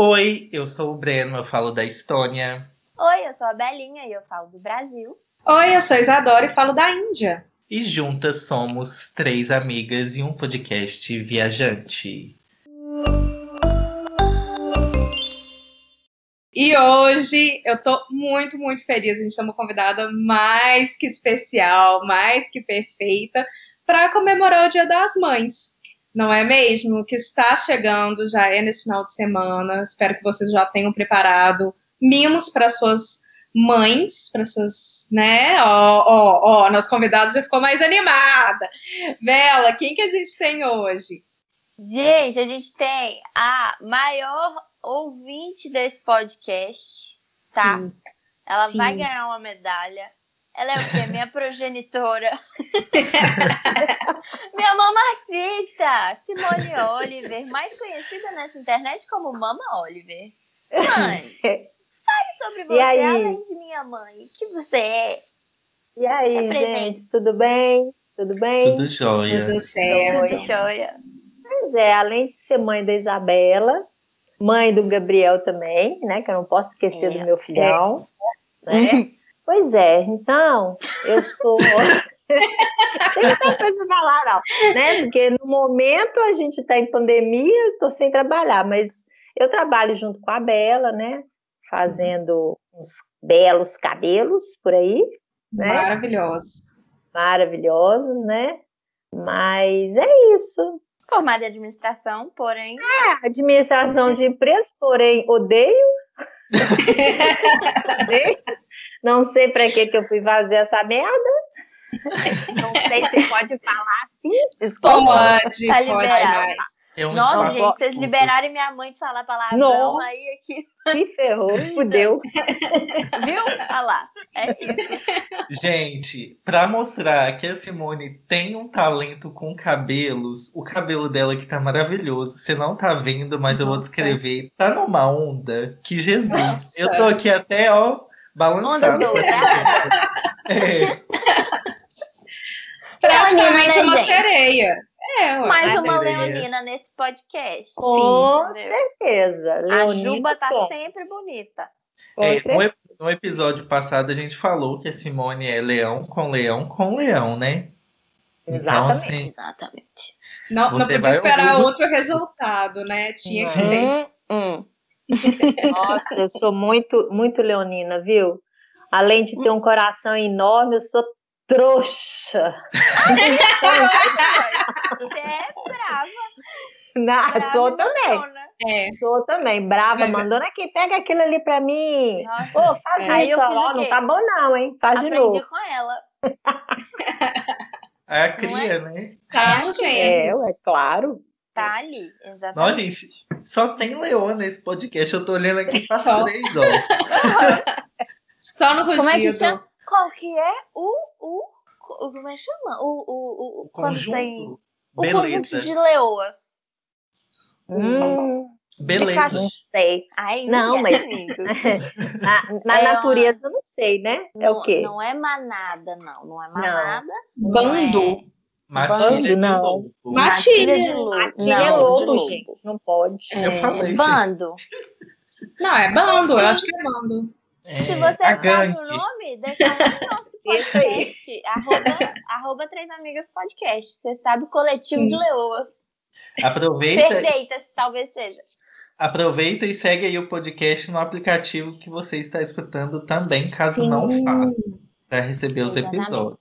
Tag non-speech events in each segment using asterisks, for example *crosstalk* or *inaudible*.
Oi, eu sou o Breno, eu falo da Estônia. Oi, eu sou a Belinha e eu falo do Brasil. Oi, eu sou a Isadora e falo da Índia. E juntas somos três amigas e um podcast viajante. E hoje eu tô muito, muito feliz. A gente tem uma convidada mais que especial, mais que perfeita, para comemorar o Dia das Mães. Não é mesmo? Que está chegando, já é nesse final de semana. Espero que vocês já tenham preparado mimos para suas mães, para suas, né? Ó, ó, ó, nosso convidado já ficou mais animada. Bela, quem que a gente tem hoje? Gente, a gente tem a maior ouvinte desse podcast, tá? Sim, Ela sim. vai ganhar uma medalha. Ela é o quê? Minha progenitora. *laughs* Minha mamacita, Simone Oliver, mais conhecida nessa internet como Mama Oliver. Mãe, fale sobre você, além de minha mãe. O que você é? E aí, gente, tudo bem? Tudo bem? Tudo jóia. Tudo certo. Tudo joia. Pois é, além de ser mãe da Isabela, mãe do Gabriel também, né? Que eu não posso esquecer É. do meu filhão, né? *laughs* Pois é, então, eu sou. *laughs* Tem coisa pra falar, não, né? Porque no momento a gente está em pandemia, estou sem trabalhar, mas eu trabalho junto com a Bela, né? Fazendo uns belos cabelos por aí, né? Maravilhoso. maravilhosos, né? Mas é isso. Formada em administração, porém. Administração de empresas, porém odeio. *laughs* Não sei para que que eu fui fazer essa merda. Não sei se pode falar assim. Desculpa. Pode, Tá pode liberado. mais. É um Nossa, gente, se vocês liberarem minha mãe de falar palavrão Não. aí aqui, Que ferrou, *laughs* fudeu. viu? Olha lá. É isso. Gente, pra mostrar que a Simone tem um talento com cabelos, o cabelo dela que tá maravilhoso. Você não tá vendo, mas eu vou Nossa. descrever. Tá numa onda que Jesus. Nossa. Eu tô aqui até, ó, balançado. Foto. *laughs* É. Praticamente Leonina, uma gente. sereia. É, ué. Mais uma leonina nesse podcast. Com entendeu? certeza. A Leonina Juba tá somos. sempre bonita. É, certeza. no, ep- no episódio passado a gente falou que a Simone é leão com leão com leão, né? Então, Exatamente. assim, Exatamente. Não, não Você podia vai esperar ouvir- outro resultado, né? Tinha que ser. Hum, hum. *laughs* Nossa, eu sou muito, muito leonina, viu? Além de ter um coração enorme, eu sou trouxa. *laughs* Você é brava. Não, brava sou também. mandona. É. Sou também, brava, Mas- mandando aqui, pega aquilo ali pra mim. Nossa. Pô, faz Aí isso, ó, não tá bom não, hein? Faz de Aprendi novo. com ela. *laughs* é a cria, né? Tá no É, ué, claro. Tá ali. Exatamente. Nossa, gente, só tem leoa nesse podcast. Eu tô olhando aqui pra Só. três, ó. *laughs* Só no Como é que chama? Qual que é o. o, o como é que chama? O, o, o, tem. Conjunto. O Beleza. conjunto de leoas. Hum, Beleza. não sei. Ai, Não, mas-. Na, *laughs* na É uma- natureza, eu não sei, né? É Não- o quê? Não é manada, não. Não é manada. Bando. Matilha Bando, de não. lobo. Matilha. de lobo. Matilha é Não, de lobo, gente. Não pode. Eu falei. Bando. *laughs* Não, é bando, eu acho que é bando. É, Se você sabe gangue. o nome, deixa lá no nosso *laughs* podcast. arroba, arroba Três Amigas Podcast. Você sabe o coletivo Sim. de leoas. Aproveita, Perfeitas, talvez seja. aproveita e segue aí o podcast no aplicativo que você está escutando também, caso Sim. não faça, para receber os Exatamente. episódios.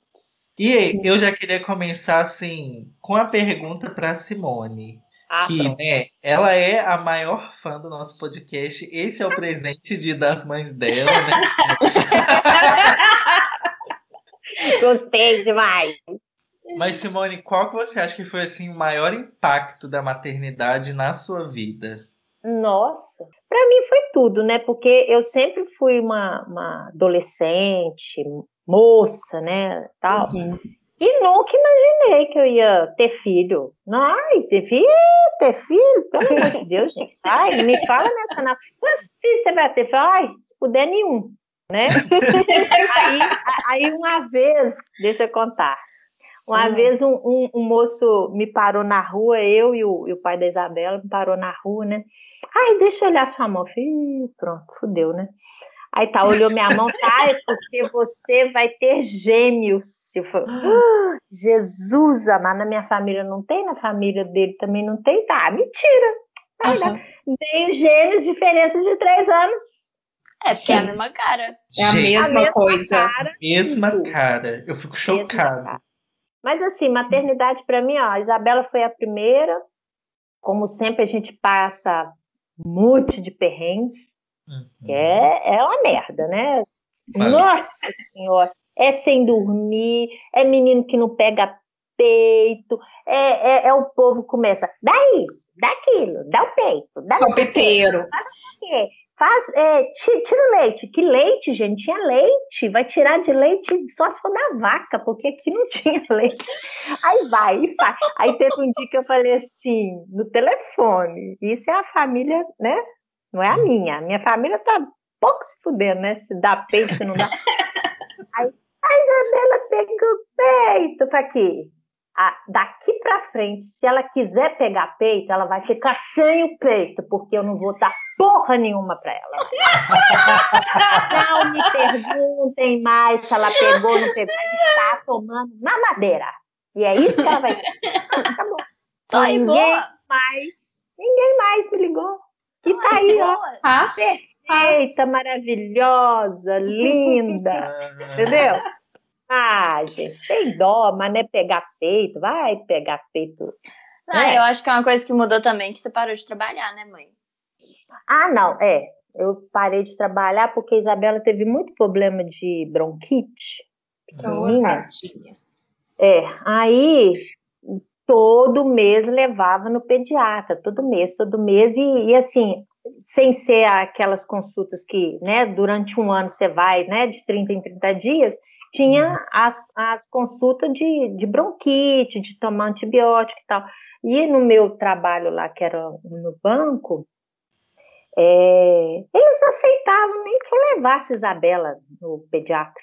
E eu já queria começar assim com a pergunta para Simone. Ah, que pronto. né, ela é a maior fã do nosso podcast. Esse é o presente de das mães dela, né? *laughs* Gostei demais. Mas Simone, qual que você acha que foi assim o maior impacto da maternidade na sua vida? Nossa, para mim foi tudo, né? Porque eu sempre fui uma, uma adolescente, moça, né? Tal. Uhum. E nunca imaginei que eu ia ter filho. Ai, ter filho, ter filho, pelo amor de Deus, gente. Ai, me fala nessa não. Quantos filhos você vai ter? Ai, se puder, nenhum, né? aí, aí uma vez, deixa eu contar. Uma Hum. vez um, um- um moço me parou na rua, eu e o, e o pai da Isabela me parou na rua, né? Ai, deixa eu olhar sua mão. Falei, pronto, fudeu, né? Aí tá, olhou minha mão, tá, é porque você vai ter gêmeos. Eu falei, ah, Jesus amado, na minha família não tem, na família dele também não tem. Tá, mentira. Uhum. Tem gêmeos, diferença de três anos. É, porque é a mesma cara. É a mesma, a mesma coisa. Cara, mesma cara. Eu fico chocada. Mas assim, maternidade para mim, ó, a Isabela foi a primeira. Como sempre, a gente passa muito de perrengue. Uhum. É, é uma merda, né? Vale. Nossa Senhora! É sem dormir, é menino que não pega peito, é, é, é o povo começa, dá isso, dá aquilo, dá o peito, dá o peiteiro. Faz o quê? Faz, é, tira o leite. Que leite, gente? Tinha leite. Vai tirar de leite só se for da vaca, porque aqui não *laughs* tinha leite. Aí vai e faz. Aí teve um dia que eu falei assim, no telefone. Isso é a família, né? Não é a minha. A minha família tá pouco se fudendo, né? Se dá peito, se não dá. *laughs* Aí a Isabela pegou o peito. Falei, aqui, daqui para frente, se ela quiser pegar peito, ela vai ficar sem o peito, porque eu não vou dar porra nenhuma para ela. *laughs* não me perguntem mais se ela pegou ou não pegou. Ela está tomando na madeira. E é isso que ela vai *laughs* Tá bom. Tá ninguém boa. mais, ninguém mais me ligou. E tá aí, ó. Perfeita, maravilhosa, linda. *laughs* entendeu? Ah, gente, tem dó, mas não é pegar peito, vai pegar peito. Não, é. eu acho que é uma coisa que mudou também, que você parou de trabalhar, né, mãe? Ah, não, é. Eu parei de trabalhar porque a Isabela teve muito problema de bronquite. É, aí todo mês levava no pediatra, todo mês, todo mês, e, e, assim, sem ser aquelas consultas que, né, durante um ano você vai, né, de 30 em 30 dias, tinha uhum. as, as consultas de, de bronquite, de tomar antibiótico e tal. E no meu trabalho lá, que era no banco, é, eles não aceitavam nem que eu levasse Isabela no pediatra.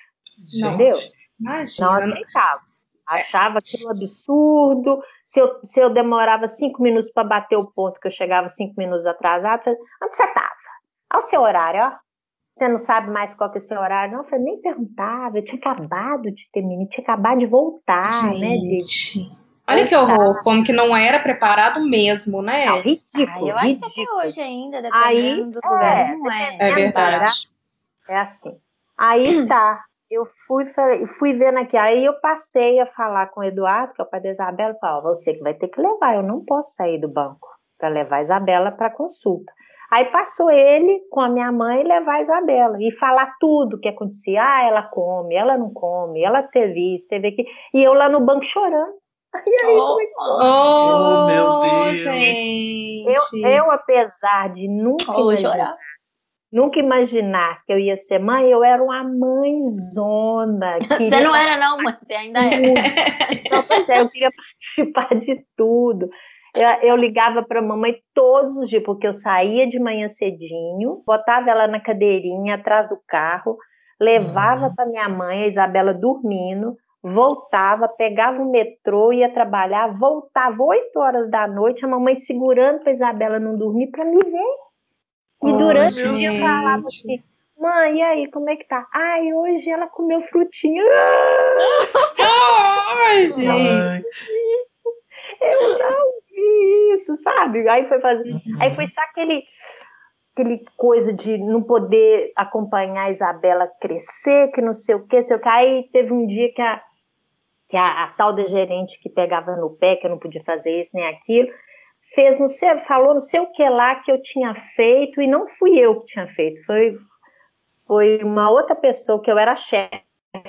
Nossa, entendeu? Imagina. Não aceitavam. Achava aquilo absurdo. Se eu, se eu demorava cinco minutos para bater o ponto, que eu chegava cinco minutos atrasado, onde você estava? Ao seu horário, ó. Você não sabe mais qual que é o seu horário? Não, eu falei, nem perguntava, eu tinha acabado de terminar, tinha acabado de voltar, né, Gente. né, de... Olha que horror, como que não era preparado mesmo, né? Não, ridículo, ah, eu ridículo. acho que até hoje ainda, dependendo Aí, dos é, lugares, não é. É verdade. É assim. Aí tá, eu fui, fui vendo aqui, aí eu passei a falar com o Eduardo, que é o pai da Isabela, e falei, você que vai ter que levar, eu não posso sair do banco para levar a Isabela para consulta. Aí passou ele com a minha mãe levar a Isabela e falar tudo o que acontecia. Ah, ela come, ela não come, ela teve isso, teve aquilo. E eu lá no banco chorando. *laughs* E aí, oh, oh, oh, meu Deus. Gente. Eu, eu, apesar de nunca oh, imaginar, chorar. Nunca imaginar que eu ia ser mãe, eu era uma mãezona. *laughs* Você não era não, mãe, você ainda é. Não, pois é, eu queria participar de tudo. Eu, eu ligava para a mamãe todos os dias, porque eu saía de manhã cedinho, botava ela na cadeirinha atrás do carro, levava uhum. para minha mãe, a Isabela dormindo, voltava, pegava o metrô, ia trabalhar, voltava 8 horas da noite, a mamãe segurando para Isabela não dormir para me ver. E oh, durante gente. o dia eu falava assim, mãe, e aí, como é que tá? Ai, hoje ela comeu frutinha. Ai, gente. Eu não isso, sabe? Aí foi fazer. Uhum. Aí foi só aquele aquele coisa de não poder acompanhar a Isabela crescer, que não sei o que, sei o que. Aí teve um dia que a, que a, a, tal da gerente que pegava no pé, que eu não podia fazer isso nem aquilo, fez, não sei, falou não sei o que lá que eu tinha feito, e não fui eu que tinha feito, foi, foi uma outra pessoa, que eu era chefe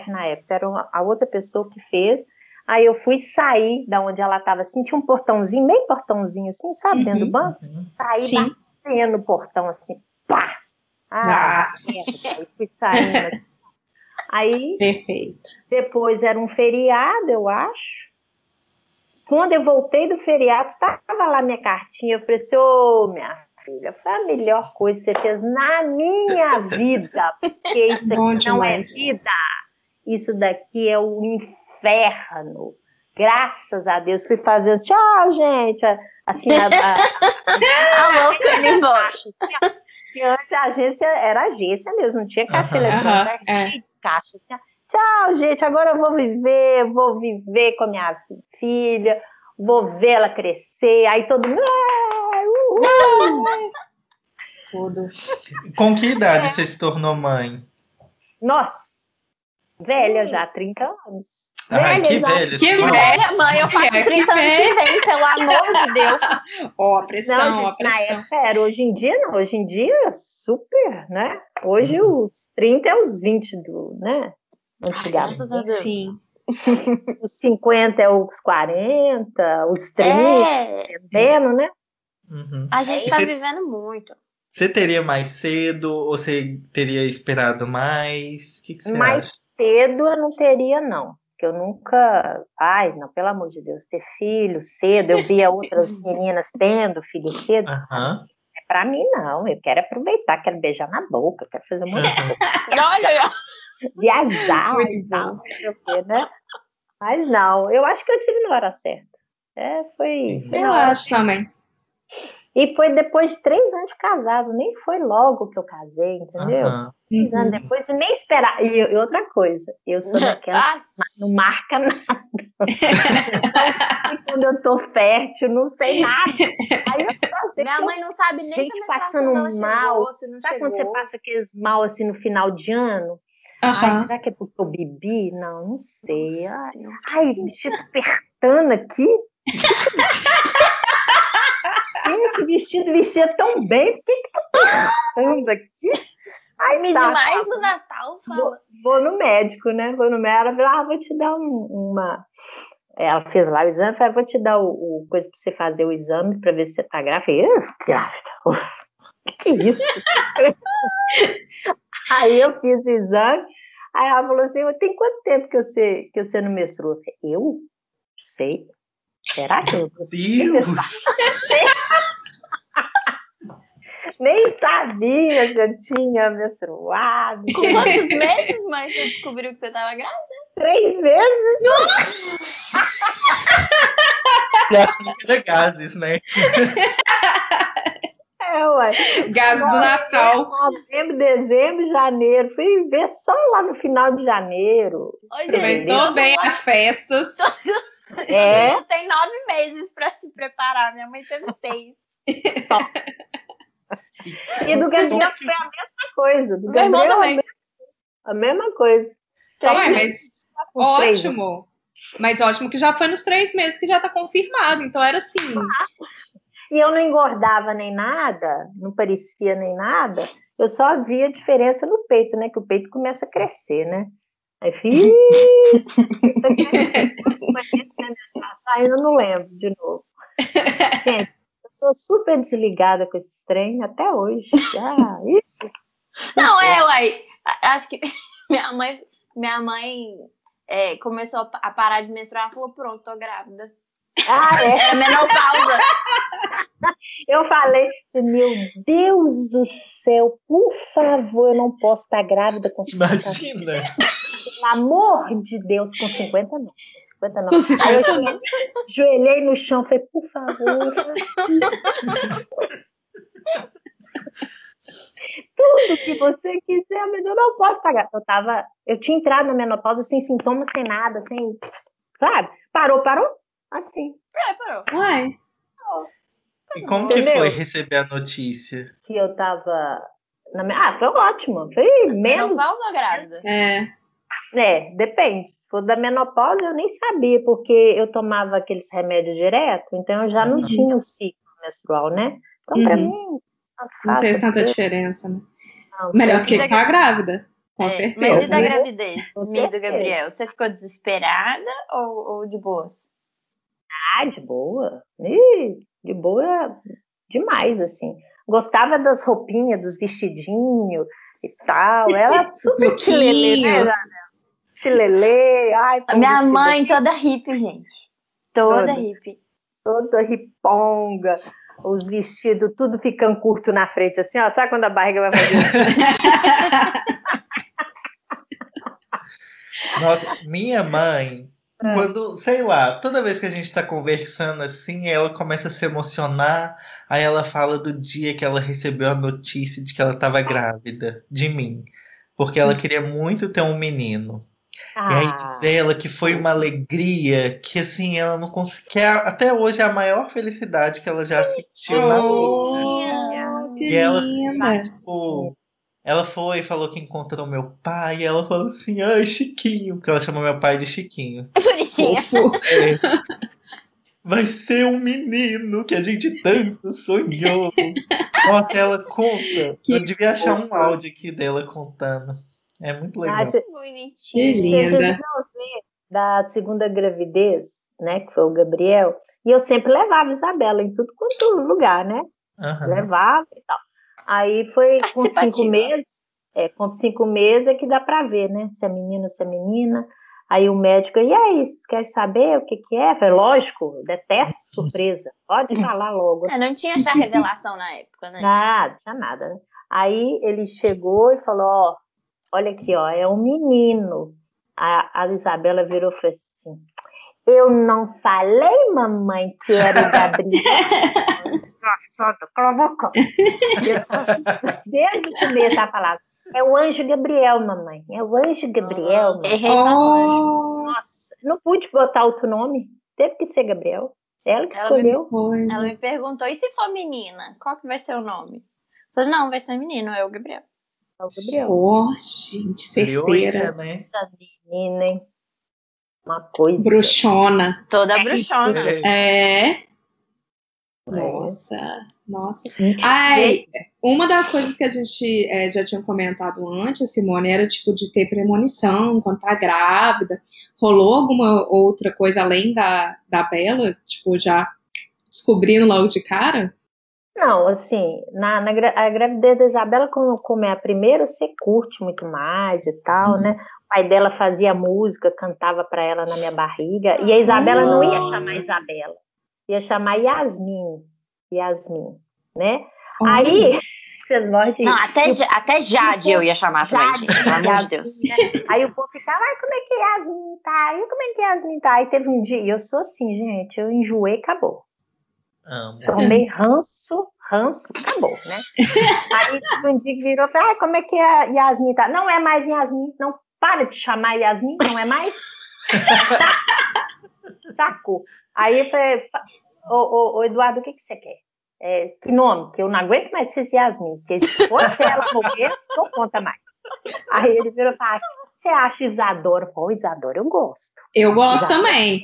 na época, era uma, a outra pessoa que fez, Aí eu fui sair da onde ela estava assim, tinha um portãozinho, meio portãozinho assim, sabe, uhum, dentro do uhum, banco. Uhum. Saí Sim. batendo no portão assim, pá! Ah, ah. aí fui saindo assim. Aí, Perfeito. depois era um feriado, eu acho. Quando eu voltei do feriado, estava lá minha cartinha. Eu falei assim: Ô, oh, minha filha, foi a melhor coisa que você fez na minha *laughs* vida. Porque isso aqui não é vida. Isso daqui é o inferno. Graças a Deus, fui fazendo tchau, gente. Assim, a, a, *laughs* louca embaixo. Que antes a agência era agência mesmo, não tinha caixa uhum, eletrônica, uhum, é. caixa. Assim, tchau, gente, agora eu vou viver, vou viver com a minha filha, vou ver ela crescer. Aí todo mundo. Tudo. Com que idade é. você se tornou mãe? Nossa, velha já, 30 anos. Ai, que velha. Que velha, mãe. Eu faço 30 anos que vem, pelo amor de Deus. *laughs* Ó, oh, a pressão, não, gente, a pressão. Na época era, hoje em dia não. Hoje em dia é super, né? Hoje uhum. os 30 é os 20 do, né? Antigamente. Sim. *laughs* os 50 é os 40, os 30, é. né? Uhum. A gente tá você, vivendo muito. Você teria mais cedo ou você teria esperado mais? O que, que você mais acha? cedo eu não teria, não que eu nunca. Ai, não, pelo amor de Deus, ter filho cedo. Eu via outras *laughs* meninas tendo filho cedo. Uhum. É para mim, não. Eu quero aproveitar, quero beijar na boca, quero fazer muita coisa. *laughs* Olha, viajar Muito e tal, né? Mas não, eu acho que eu tive na hora certa. É, foi. foi eu acho também. E foi depois de três anos de casado, nem foi logo que eu casei, entendeu? Uhum. Três anos uhum. depois, e nem esperar. E, e, outra coisa, eu sou *laughs* daquela ah. não marca nada. *laughs* quando eu tô fértil, não sei nada. Aí eu Minha mãe não sabe nem Gente passando mal. Chegou, sabe chegou. quando você passa aqueles mal assim no final de ano? Uhum. Ai, será que é porque eu bebi? Não, não sei. Ai, ai vestido apertando aqui. *laughs* esse vestido vestia tão bem, por que que tá apertando aqui? Ai, me tá, demais tá, no Natal, fala. Vou, vou, no médico, né? Vou no médico, ela falou, ah, vou te dar um, uma... Ela fez lá o exame, falou, vou te dar o, o coisa pra você fazer o exame pra ver se você tá grávida. Eu falei, grávida? O que, que é isso? *laughs* aí eu fiz o exame, aí ela falou assim, tem quanto tempo que você, que você não menstrua? Eu falei, eu? Sei. Será que eu? *laughs* Nem sabia que eu tinha menstruado. Com quantos meses, mãe, você descobriu que você estava grávida? Três meses. Nossa! Eu acho que é gases, né? *laughs* É, ué. Gases do Natal. Novembro, dezembro, janeiro. Fui ver só lá no final de janeiro. Aproveitou bem as festas. *laughs* É. Tem nove meses para se preparar. Minha mãe teve seis. Só. E do Gabriel foi a mesma coisa. Do Meu Gabriel, também. A mesma coisa. Só Ué, mas ótimo. Mas ótimo que já foi nos três meses que já tá confirmado. Então era assim. E eu não engordava nem nada, não parecia nem nada. Eu só via diferença no peito, né? Que o peito começa a crescer, né? Aí, filho, *laughs* eu não lembro de novo. Gente, sou super desligada com esse trem até hoje. Ah, não, é, uai. Acho que *laughs* minha mãe, minha mãe é, começou a parar de menstruar e falou: pronto, tô grávida. Ah, é? Era menopausa. *laughs* Eu falei, meu Deus do céu, por favor, eu não posso estar grávida com 50 Imagina. Pelo amor de Deus, com 50 não. 50 não. Aí eu joelhei no chão, falei, por favor. Tudo que você quiser, mas eu não posso pagar. Eu tava, eu tinha entrado na menopausa sem sintomas, sem nada, sem. Sabe? Parou, parou? Assim. É, parou. Uai. E como Entendeu? que foi receber a notícia? Que eu tava. Na... Ah, foi ótimo. Foi menos. Menopausa ou grávida? É. É, depende for da menopausa, eu nem sabia, porque eu tomava aqueles remédios direto, então eu já não uhum. tinha o ciclo menstrual, né? Então, uhum. pra mim, não fez tanta diferença, né? Não, Melhor do que ficar da... grávida, com é, certeza. Mas e da né? gravidez, do Gabriel? Você ficou desesperada ou, ou de boa? Ah, de boa. Ih, de boa demais, assim. Gostava das roupinhas, dos vestidinhos e tal. Ela super chilene, né? Chilelê, ai, A minha mãe aqui. toda hippie, gente. Toda, toda hippie. Toda riponga, os vestidos tudo ficando curto na frente, assim, ó. Sabe quando a barriga vai fazer isso? *laughs* *laughs* Nossa, minha mãe. Quando, sei lá, toda vez que a gente tá conversando assim, ela começa a se emocionar, aí ela fala do dia que ela recebeu a notícia de que ela tava grávida de mim, porque ela queria muito ter um menino. Ah. E aí diz ela que foi uma alegria que assim ela não conseguia. Até hoje é a maior felicidade que ela já assistiu oh, na vida. e ela, tipo, ela foi e falou que encontrou meu pai, e ela falou assim, ai, Chiquinho, porque ela chama meu pai de Chiquinho. É *laughs* bonitinha. É. Vai ser um menino que a gente tanto sonhou. *laughs* Nossa, ela conta. Que Eu devia achar um áudio aqui dela contando. É muito legal. Ah, cê... Bonitinha. Que linda. Da segunda gravidez, né, que foi o Gabriel, e eu sempre levava Isabela em tudo quanto lugar, né? Uhum. Levava e tal. Aí foi com cinco meses, é, com cinco meses é que dá para ver, né? Se é menino, se é menina. Aí o médico, e aí, você quer saber o que, que é? falei, lógico, detesto *laughs* surpresa. Pode falar logo. É, não tinha já revelação na época, né? Nada, tinha nada. Né? Aí ele chegou e falou, ó, olha aqui, ó, é um menino. A, a Isabela virou e falou assim, eu não falei, mamãe, que era o Gabriel. *laughs* Nossa, cala Desde o começo a palavra. É o anjo Gabriel, mamãe. É o anjo Gabriel. Oh. Nossa, não pude botar outro nome. Teve que ser Gabriel. Ela que ela escolheu. Me, ela me perguntou, e se for menina? Qual que vai ser o nome? Eu falei, não, vai ser menino, é o Gabriel. É o Gabriel. Oh, gente, certeira. né? Essa menina, hein? Uma coisa. Bruxona. Toda bruxona. É. é. Nossa, nossa. Ai, uma das coisas que a gente é, já tinha comentado antes, Simone, era tipo de ter premonição quando tá grávida. Rolou alguma outra coisa além da, da Bela? Tipo, já descobrindo logo de cara? Não, assim, na, na a gravidez da Isabela, como, como é a primeira, você curte muito mais e tal, uhum. né? O pai dela fazia música, cantava para ela na minha barriga, e a Isabela uhum. não ia chamar Isabela, ia chamar Yasmin, Yasmin, né? Uhum. Aí, *laughs* vocês mordem. Não, até, eu, até Jade eu ia chamar Jade, também, gente, pelo amor de Deus. Né? Aí o povo ficava, ai, como é que Yasmin tá? E como é que Yasmin tá? Aí teve um dia, e eu sou assim, gente, eu enjoei, acabou. Amo. Tomei ranço, ranço, acabou, né? *laughs* Aí um dia virou, falei, ah, como é que a Yasmin tá? Não é mais Yasmin, não para de chamar Yasmin, não é mais? *laughs* Sacou. Aí eu falei, ô, ô, ô Eduardo, o que, que você quer? É, que nome? Que eu não aguento mais ser Yasmin, porque se for ela morrer, não conta mais. Aí ele virou e falou, você acha Isadora? Pô, Isadora eu gosto. Eu gosto Isadora, também.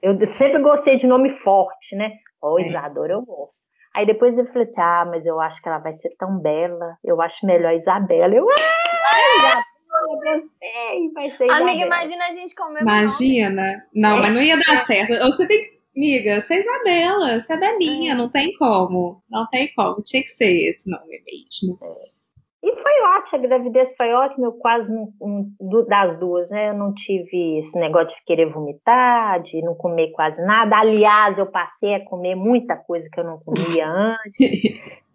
Eu, gosto. eu sempre gostei de nome forte, né? Ó, oh, Isadora eu gosto. Aí depois eu falei assim: ah, mas eu acho que ela vai ser tão bela. Eu acho melhor Isabela. Eu, ah, Isabela, gostei, vai ser Isabela. Amiga, imagina a gente comer Imagina. Não, mas não ia dar certo. Você tem que. Amiga, você é Isabela, você é Belinha, é. não tem como. Não tem como. Tinha que ser esse nome mesmo. É. E foi ótimo, a gravidez foi ótima, eu quase não, não, das duas, né? Eu não tive esse negócio de querer vomitar, de não comer quase nada. Aliás, eu passei a comer muita coisa que eu não comia *laughs* antes.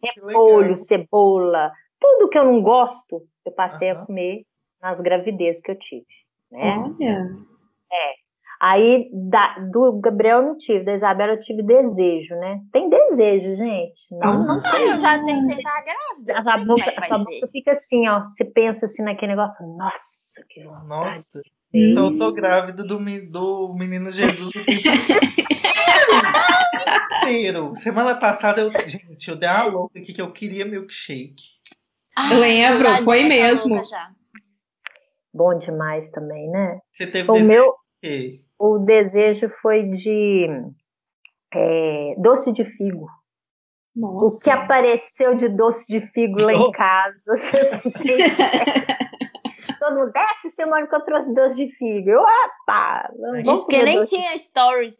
Repolho, cebola, tudo que eu não gosto, eu passei uhum. a comer nas gravidezes que eu tive. Né? Olha. É. Aí, da, do Gabriel eu não tive, da Isabela eu tive desejo, né? Tem desejo, gente. Não, não, não já tem que estar grávida. A, boca, a sua boca fica assim, ó. Você pensa assim naquele negócio, nossa, que vontade. Nossa, então eu tô grávida do, do menino Jesus inteiro. *laughs* Semana passada, eu, gente, eu dei uma louca aqui que eu queria milkshake. Ah, Lembro, foi mesmo. Bom demais também, né? Você teve o desejo? meu o desejo foi de é, doce de figo. Nossa. O que apareceu de doce de figo lá em casa. *laughs* Todo mundo desce, semana que eu trouxe doce de figo. Eu, opa! Isso porque nem tinha stories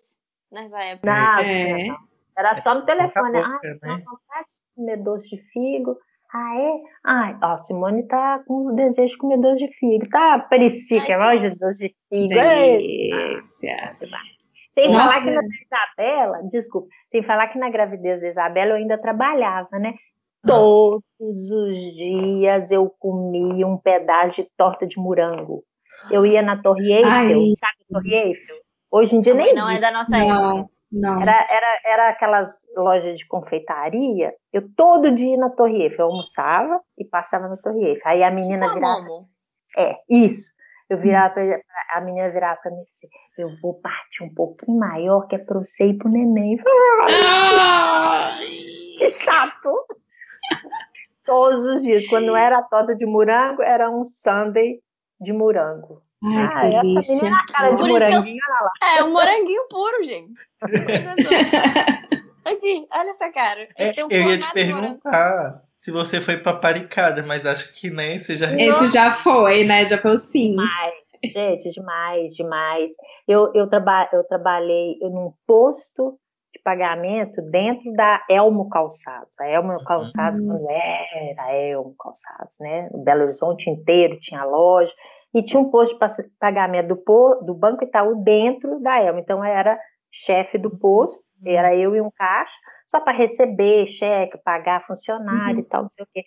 nessa época. Não, é. não. Era só no telefone. Ah, né? vontade de comer doce de figo. Ah, é? Ai, ó, Simone tá com desejo de comer doce de figo. Tá, parecia que é mais de doce de figo. Delícia. Sem Nossa. falar que na Isabela, desculpa, sem falar que na gravidez da Isabela eu ainda trabalhava, né? Ah. Todos os dias eu comia um pedaço de torta de morango. Eu ia na Torre Eiffel, Ai. sabe a Torre Eiffel? Hoje em dia nem não é existe. da nossa época. Não. Era, era, era aquelas lojas de confeitaria. Eu todo dia ia na Torre Eiffel. Eu almoçava e passava na Torre Eiffel. Aí a menina Tipo virava. É, isso. Eu virava pra, a menina virava pra mim e disse, eu vou partir um pouquinho maior, que é pra você ir pro neném. Que chato! Todos os dias. Quando não era a torta de morango, era um sundae de morango. Ai, ah, essa delícia. menina é a cara de Por que eu- moranguinho, olha lá. É um moranguinho puro, gente. *laughs* Aqui, olha essa cara. É, um eu ia te perguntar se você foi paparicada, mas acho que nem você já Esse já foi, né? Já foi o sim. Gente, demais, demais. Eu, eu, traba eu trabalhei eu, num posto de pagamento dentro da Elmo Calçados. A Elmo Calçados, Uhum. quando era Elmo Calçados, né? O Belo Horizonte inteiro tinha loja. E tinha um posto de pa- pagamento do, do Banco Itaú dentro da Elmo. Então, eu era chefe do posto, era eu e um caixa, só para receber cheque, pagar funcionário e tal, não sei o quê.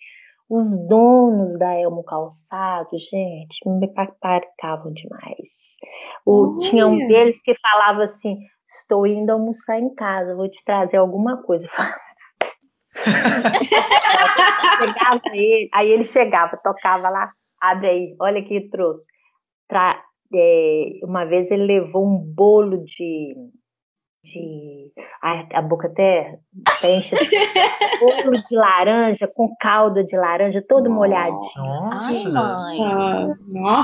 Os donos da Elmo Calçado, gente, me paparicavam demais. O, tinha um deles que falava assim: Estou indo almoçar em casa, vou te trazer alguma coisa. *laughs* chegava ele, aí ele chegava, tocava lá, abre aí, olha que trouxe. Tra- é, uma vez ele levou um bolo de. de ai, a boca até, enche. *laughs* bolo de laranja com calda de laranja, todo molhadinho. Nossa. Ai, mãe.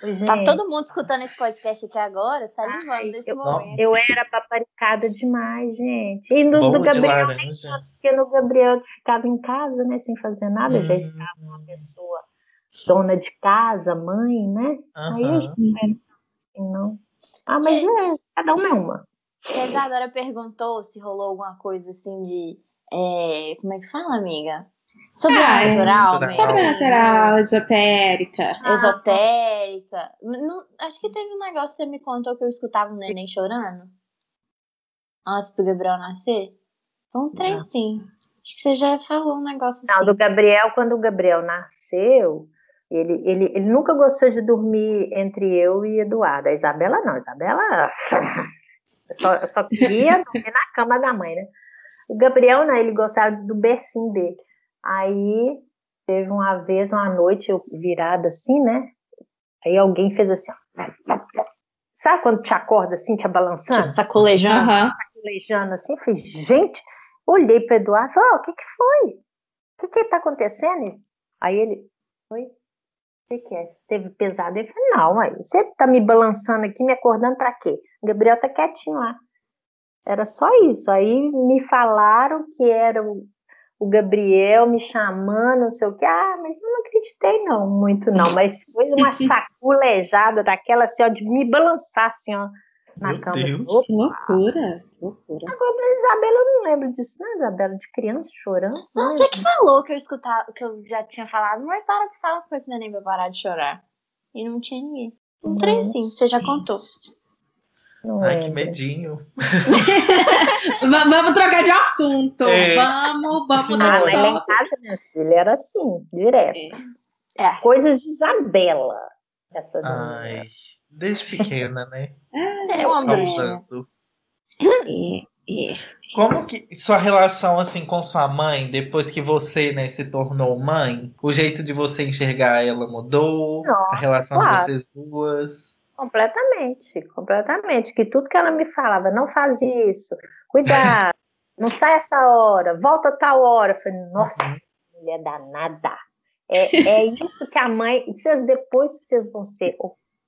Tá gente. todo mundo escutando esse podcast aqui agora, salivando Ai, nesse eu- momento. Eu era paparicada demais, gente. E no, de Gabriel, laranja. porque no Gabriel ficava em casa, né, sem fazer nada, Hum. já estava uma pessoa dona de casa, mãe, né? Aí não era assim, não. Ah, mas é, cada uma é uma. A Isadora perguntou se rolou alguma coisa assim de. é, como é que fala, amiga? Sobrenatural, é. mesmo. sobrenatural, esotérica. Esotérica. Não- acho que teve um negócio que você me contou que eu escutava o neném chorando. Antes do Gabriel nascer. Foi um trem, sim. Acho que você já falou um negócio Não, assim. do Gabriel, quando o Gabriel nasceu, ele, ele, ele nunca gostou de dormir entre eu e Eduardo. A Isabela não, a Isabela *laughs* só, só queria dormir na cama da mãe, né? O Gabriel não, ele gostava do bercinho dele. Aí teve uma vez, uma noite, eu virada assim, né? Aí alguém fez assim, ó. Sabe quando te acorda assim, te balançando? Te sacolejando. Aham. sacolejando assim, eu falei, gente, olhei para Eduardo e falei, "Ó, o que que foi? O que que tá acontecendo? Aí ele, oi? O que que é? Você teve pesado? Ele falou, não, aí, você tá me balançando aqui, me acordando para quê? O Gabriel tá quietinho lá. Era só isso. Aí me falaram que era o, o Gabriel me chamando, não sei o quê. Ah, mas eu não acreditei não, muito não. Mas foi uma *laughs* saculejada daquela assim, ó, de me balançar assim, ó, na Meu cama. Deus. Opa. Que loucura. que loucura. Agora, Isabela, eu não lembro disso, não, Isabela, de criança chorando. Não, você que falou que eu escutava, que eu já tinha falado, mas para de falar com esse neném pra parar de chorar. E não tinha ninguém. Um trem assim, você já contou. Não Ai, que medinho. *laughs* Va- Vamos trocar de assunto. É. Vamos, vamos Sim, mudar Ah, de tópico. minha filha, era assim, direto. É. Coisas de Isabela. Essa Ai. Desde pequena, né? É uma bruxa. É, é. Como que sua relação assim com sua mãe, depois que você, né, se tornou mãe, o jeito de você enxergar ela mudou? a Nossa, relação claro. de vocês duas? Completamente, completamente. Que tudo que ela me falava, não faz isso, cuidado, *laughs* não sai essa hora, volta tal hora. Eu falei, nossa, mulher danada. É, é isso que a mãe. Vocês, depois que vocês vão ser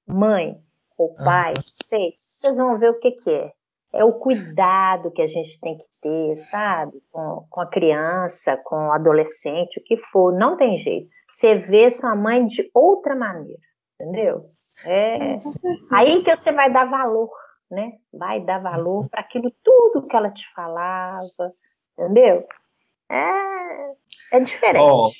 mãe ou pai, não sei, vocês vão ver o que, que é. É o cuidado que a gente tem que ter, sabe? Com, com a criança, com o adolescente, o que for. Não tem jeito. Você vê sua mãe de outra maneira, entendeu? É, certeza. Aí que você vai dar valor, né? Vai dar valor para aquilo tudo que ela te falava, entendeu? É, é diferente. Ó,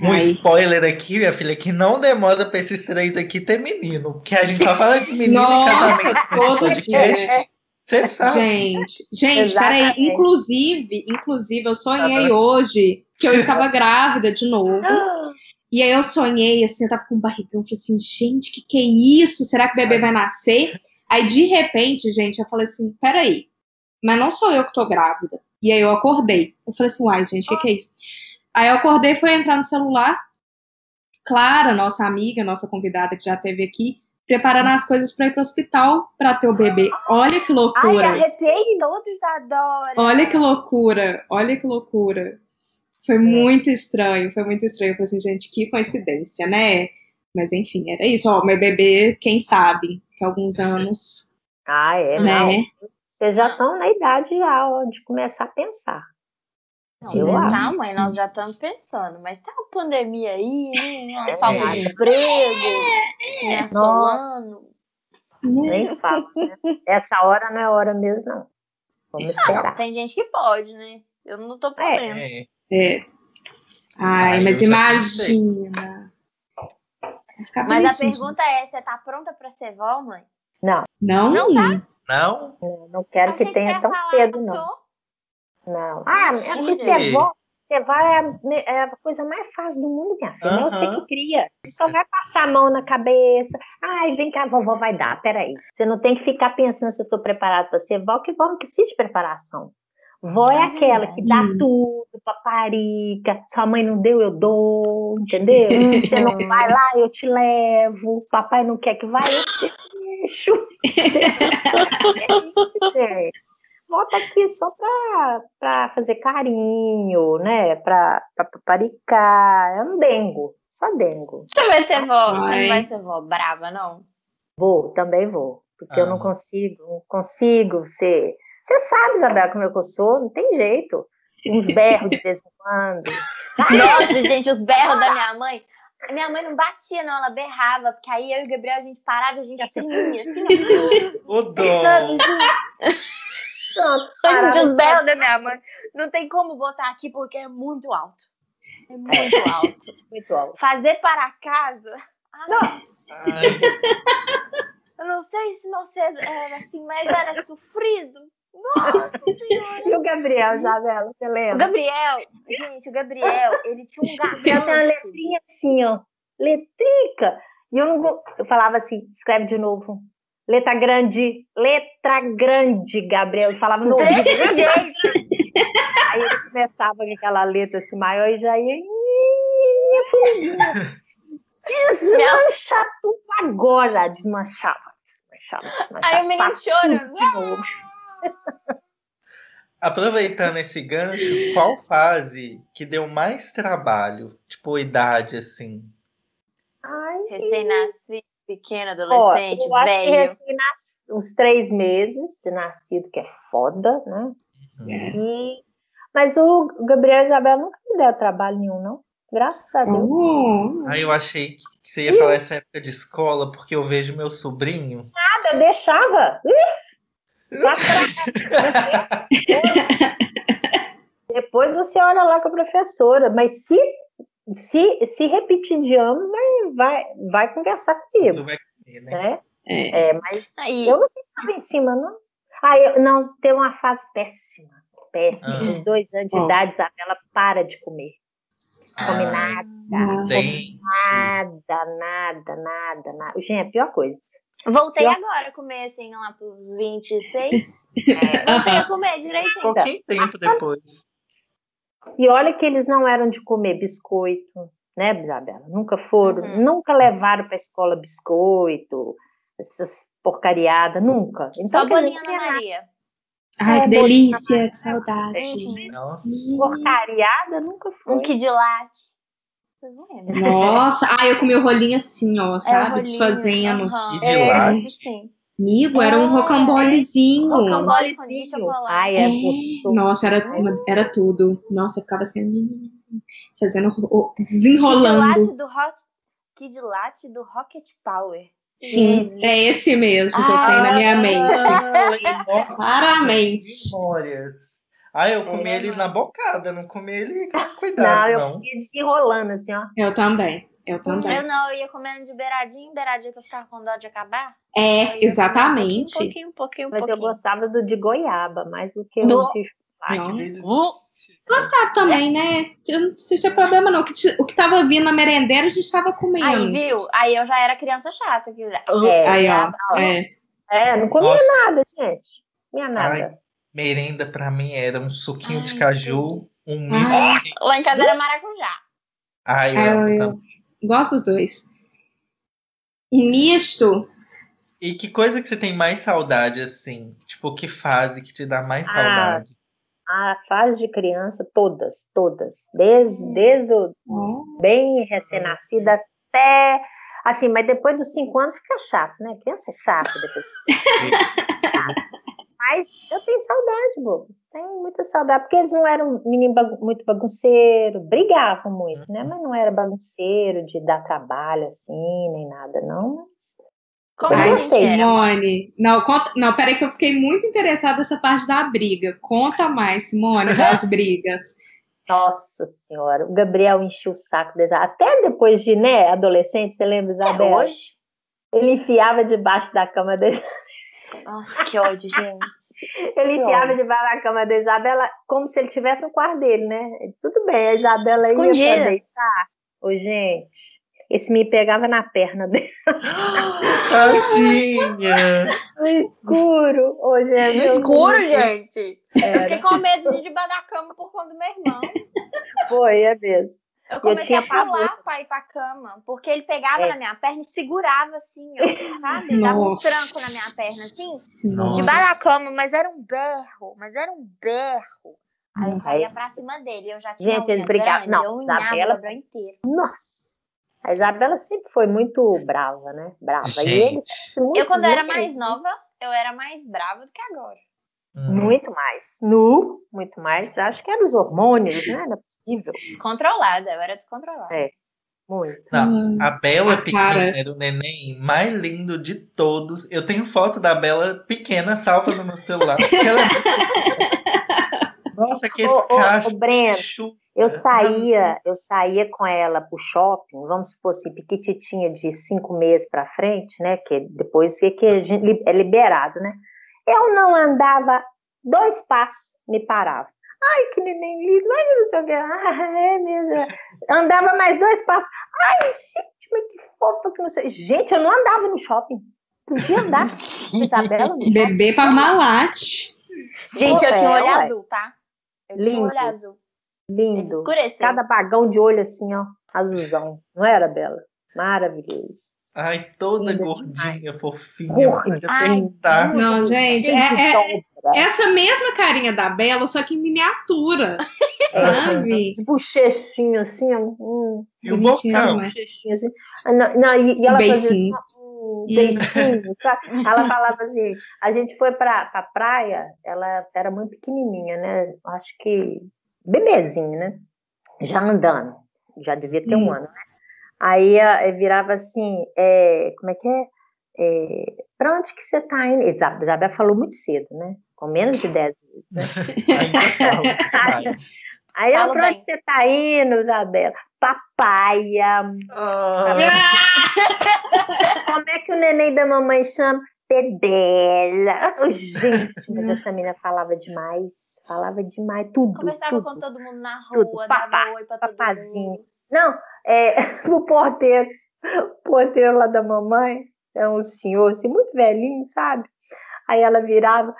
Um Ai. spoiler aqui, minha filha, que não demora pra esses três aqui ter menino. Porque a gente só fala de menino Nossa, em casamento todo podcast. Você sabe. Gente, gente, peraí. Inclusive, inclusive, eu sonhei hoje que eu estava grávida de novo. E aí eu sonhei, assim, eu tava com um barrigão, falei assim, gente, que que é isso? Será que o bebê vai nascer? Aí, de repente, gente, eu falei assim, peraí, mas não sou eu que tô grávida. E aí eu acordei. Eu falei assim, uai, gente, o que, que é isso? Aí eu acordei, fui entrar no celular. Clara, nossa amiga, nossa convidada que já teve aqui, preparando as coisas para ir pro hospital para ter o bebê. Olha que Ai, loucura. arrepiei. Todos adoram. Olha que loucura. Olha que loucura. Foi muito estranho, foi muito estranho. Eu falei assim, gente, que coincidência, né? Mas enfim, era isso. Ó, meu bebê, quem sabe, que alguns anos, Ah, é, né? não. Vocês já estão na idade já ó, de começar a pensar. Não, Eu acho. mãe, nós já estamos pensando, mas tá a pandemia aí, né? Uma É. falta de emprego, me assolando. Nem falo. né? Essa hora não é hora mesmo, não. Vamos esperar. Tem gente que pode, né? Eu não tô podendo. É. É. Ai, Ai, mas imagina. Mas a pergunta é, você tá pronta pra ser vó, mãe? Não? Não tá? Não? Eu não quero Achei que tenha tão cedo, não. Não. Ah, é porque você é vó. Você vai é a, é a coisa mais fácil do mundo, minha filha. Não é você que cria. Você só vai passar a mão na cabeça. Ai, vem cá, a vovó vai dar. Peraí. Você não tem que ficar pensando se eu tô preparado para ser vó, que vó não precisa de preparação. Vó é aquela que dá tudo, paparica. Sua mãe não deu, eu dou, entendeu? Você não *laughs* vai lá, eu te levo. Papai não quer que vá, eu te deixo. *laughs* É isso, gente. Volta aqui só pra, pra fazer carinho, né? Pra, pra paparicar. É um dengo, só dengo. Você vai ser vó, você Vai. não vai ser vó brava, não? Vou, também vou. Porque eu não Ah. consigo, não consigo ser. Você sabe, Isabela, como é que eu sou, não tem jeito. Uns berros de vez em quando. *laughs* Nossa, gente, os berros da minha mãe. Minha mãe não batia, não, ela berrava, porque aí eu e o Gabriel a gente parava e a gente tremia, assim, *laughs* ó. O dó. Sabe, assim? Pronto, Gente, parava. os berros da minha mãe. Não tem como botar aqui porque é muito alto. É muito *laughs* alto. muito alto. Fazer para casa. Ah, Nossa, *laughs* eu não sei se você era assim, mas era sofrido. Nossa senhora. e o Gabriel, Isabela, você O lembra? Gabriel, gente, o Gabriel, ele tinha um Gabriel tem uma letrinha assim, ó. Letrica. E eu não Eu falava assim, escreve de novo. Letra grande, letra grande, Gabriel. Eu falava no ouvido. *laughs* Aí ele começava com aquela letra assim maior e já ia. Desmancha tudo agora. Desmanchava. Desmanchava, desmanchava. Aí o menino de novo. *laughs* Aproveitando esse gancho, qual fase que deu mais trabalho? Tipo, idade, assim. Ai, Recém-nascido, pequeno, ó, adolescente, eu acho que velho. recém-nas- uns três meses de nascido, que é foda, né? É. E... Mas o Gabriel e a Isabela nunca me deram trabalho nenhum, não. Graças a Deus. Oh, Aí eu achei que você ia falar essa época de escola, porque eu vejo meu sobrinho. Nada, eu deixava. Ih, pra- *laughs* Depois você olha lá com a professora, mas se, se, se repetir de ano, vai, vai, vai conversar comigo, Tu vai comer, né? né? é. É, mas Aí, eu não ficava em cima, não. Ah, eu, não, teve uma fase péssima. Péssima. Ah. Os dois anos de Ó. idade, Isabela para de comer. Come Ai, nada. Nada, nada, nada, nada. Gente, é a pior coisa. voltei eu- agora a comer assim lá pros 26. Voltei a comer direitinho. Pouquinho tempo depois. E olha que eles não eram de comer biscoito, né, Isabela? Nunca foram, Uhum. nunca levaram para escola biscoito, essas porcariadas, nunca. Então, Só bolinha tinha Maria. Ai, que É, delícia, que saudade. Uhum. Nossa. porcariada nunca foi. Um kid latte. Vocês não lembram? Nossa, ai, eu comi o rolinho assim, ó, É, sabe? rolinho, Desfazendo. aham. Kid É, sim. Amigo, era um rocambolezinho. Rocambole com de chocolate. Ai, é, gostoso. Nossa, era, uma- era tudo. Nossa, eu ficava assim, fazendo, Kid desenrolando. latte do Hot... Kid latte do Rocket Power. Sim, é esse mesmo que eu Ah, tenho na minha mente. Nossa, Claramente. memórias. Ah, eu comi É. ele na bocada, não comi ele *laughs* com Não, cuidado, eu não. desenrolando assim, ó. Eu também. Eu também. Eu não, eu ia comendo de beiradinho, beiradinho que eu ficava com dó de acabar. É, Eu exatamente. Um pouquinho, um pouquinho, um Mas eu pouquinho. gostava do de goiaba, mais do que o Do- de chocolate. Não. Gostava também, né? Eu não tinha problema, não. O que, t- o que tava vindo na merendeira, a gente tava comendo. Aí, viu? Aí eu já era criança chata. Que... É, Aí, ó. É. É, não comia Nossa. nada, gente. Comia nada. Ai, merenda pra mim era um suquinho de Ai, caju, um Ai. misto. Lá em casa era maracujá. Ai, Ai, eu amo eu- também. Gosto dos dois. Misto. E que coisa que você tem mais saudade, assim? Tipo, que fase que te dá mais Ah, saudade? A fase de criança, todas, todas. Desde, Hum. desde o Ó. bem recém-nascida até. Assim, mas depois dos cinco anos fica chato, né? Criança é chata depois. *laughs* Mas eu tenho saudade, bobo. Tenho muita saudade. Porque eles não eram menino bagun- muito bagunceiro, brigavam muito, né? Mas não era bagunceiro de dar trabalho assim, nem nada, não. Mas Como Ai? Simone. Não, conta... não, peraí que eu fiquei muito interessada nessa parte da briga. Conta mais, Simone, *laughs* das brigas. Nossa senhora, o Gabriel encheu o saco da. Até depois de, né, adolescente, você lembra, Até Isabela? hoje? Ele enfiava debaixo da cama da Nossa, que ódio, gente. Ele enfiava debaixo da cama da Isabela como se ele estivesse no quarto dele, né? Tudo bem, a Isabela ia Escondida. pra deitar. Ô, gente, esse me pegava na perna dele. Tadinha! No escuro. Ô, gente. No eu- escuro, gente. Eu Era. fiquei com medo de ir debaixo da cama por conta do meu irmão. Foi, é mesmo. Eu comecei tinha a pular pavor. pra ir pra cama, porque ele pegava É. na minha perna e segurava assim, ó, sabe? Dava um tranco na minha perna, assim, Nossa. debaixo da cama, mas era um berro, mas era um berro. Aí eu saía pra cima dele, eu já tinha Gente, eles brigavam. Não, eu Isabela- o inteiro. Nossa. A Isabela sempre foi muito brava, né? Brava. E ele Gente. sempre muito, Eu, quando era muito- mais nova, eu era mais brava do que agora. Hum. Muito mais. Nu, muito mais. Acho que eram os hormônios, né? Não é possível. Descontrolada, eu era descontrolada. É. Muito. Não, a Bela A pequena cara. era o neném mais lindo de todos. Eu tenho foto da Bela pequena salva no meu celular. ela é Nossa, que Ô, ô, escacho. ô, Breno, Eu saía, eu saía com ela pro shopping, vamos supor assim, piquititinha de cinco meses para frente, né? Que depois que, que a gente li- é liberado, né? Eu não andava dois passos, me parava. Ai, que neném lindo, ai, não sei o que. Ah, é mesmo. Andava mais dois passos. Ai, gente, mas que fofa que não sei. Gente, eu não andava no shopping. Podia andar. *laughs* Isabela. Bebê Parmalat. Gente, eu tinha um olho ué. azul, tá? Eu tinha um Lindo. olho azul. Lindo. escureceu. Cada bagão de olho assim, ó, azulzão. Não era, Bela? Maravilhoso. Ai, toda gordinha, fofinha. Gordinha. Podia Ai. Não, gente, de é, é dobra. essa mesma carinha da Bela, só que em miniatura. *laughs* Sabe? Os bochechinhos assim, ó, hum, E o bocão. bochechinho assim. Ah, Não, não, e, e ela fazia assim, um beicinho, sabe? Ela falava assim, a gente foi pra, pra praia, ela era muito pequenininha, né? Acho que bebezinho, né? Já andando, já devia ter um Hum. ano, né? Aí eh, virava assim, é, como é que é? É, pra onde que você tá indo? Isabel, Isabel falou muito cedo, né? Com menos de 10 vezes, né? *laughs* *laughs* Aí, ó, Falo pra bem. onde você tá indo, Isabela? Papaya. Ah, *laughs* Como é que o neném da mamãe chama? Pedela. Oh, gente, mas essa menina falava demais. Falava demais. Tudo, Conversava tudo. com todo mundo na Tudo. rua, Papá, dava oi pra todo papazinho. mundo. Não, é, *laughs* o porteiro, o porteiro lá da mamãe, é um senhor assim, muito velhinho, sabe? Aí ela virava,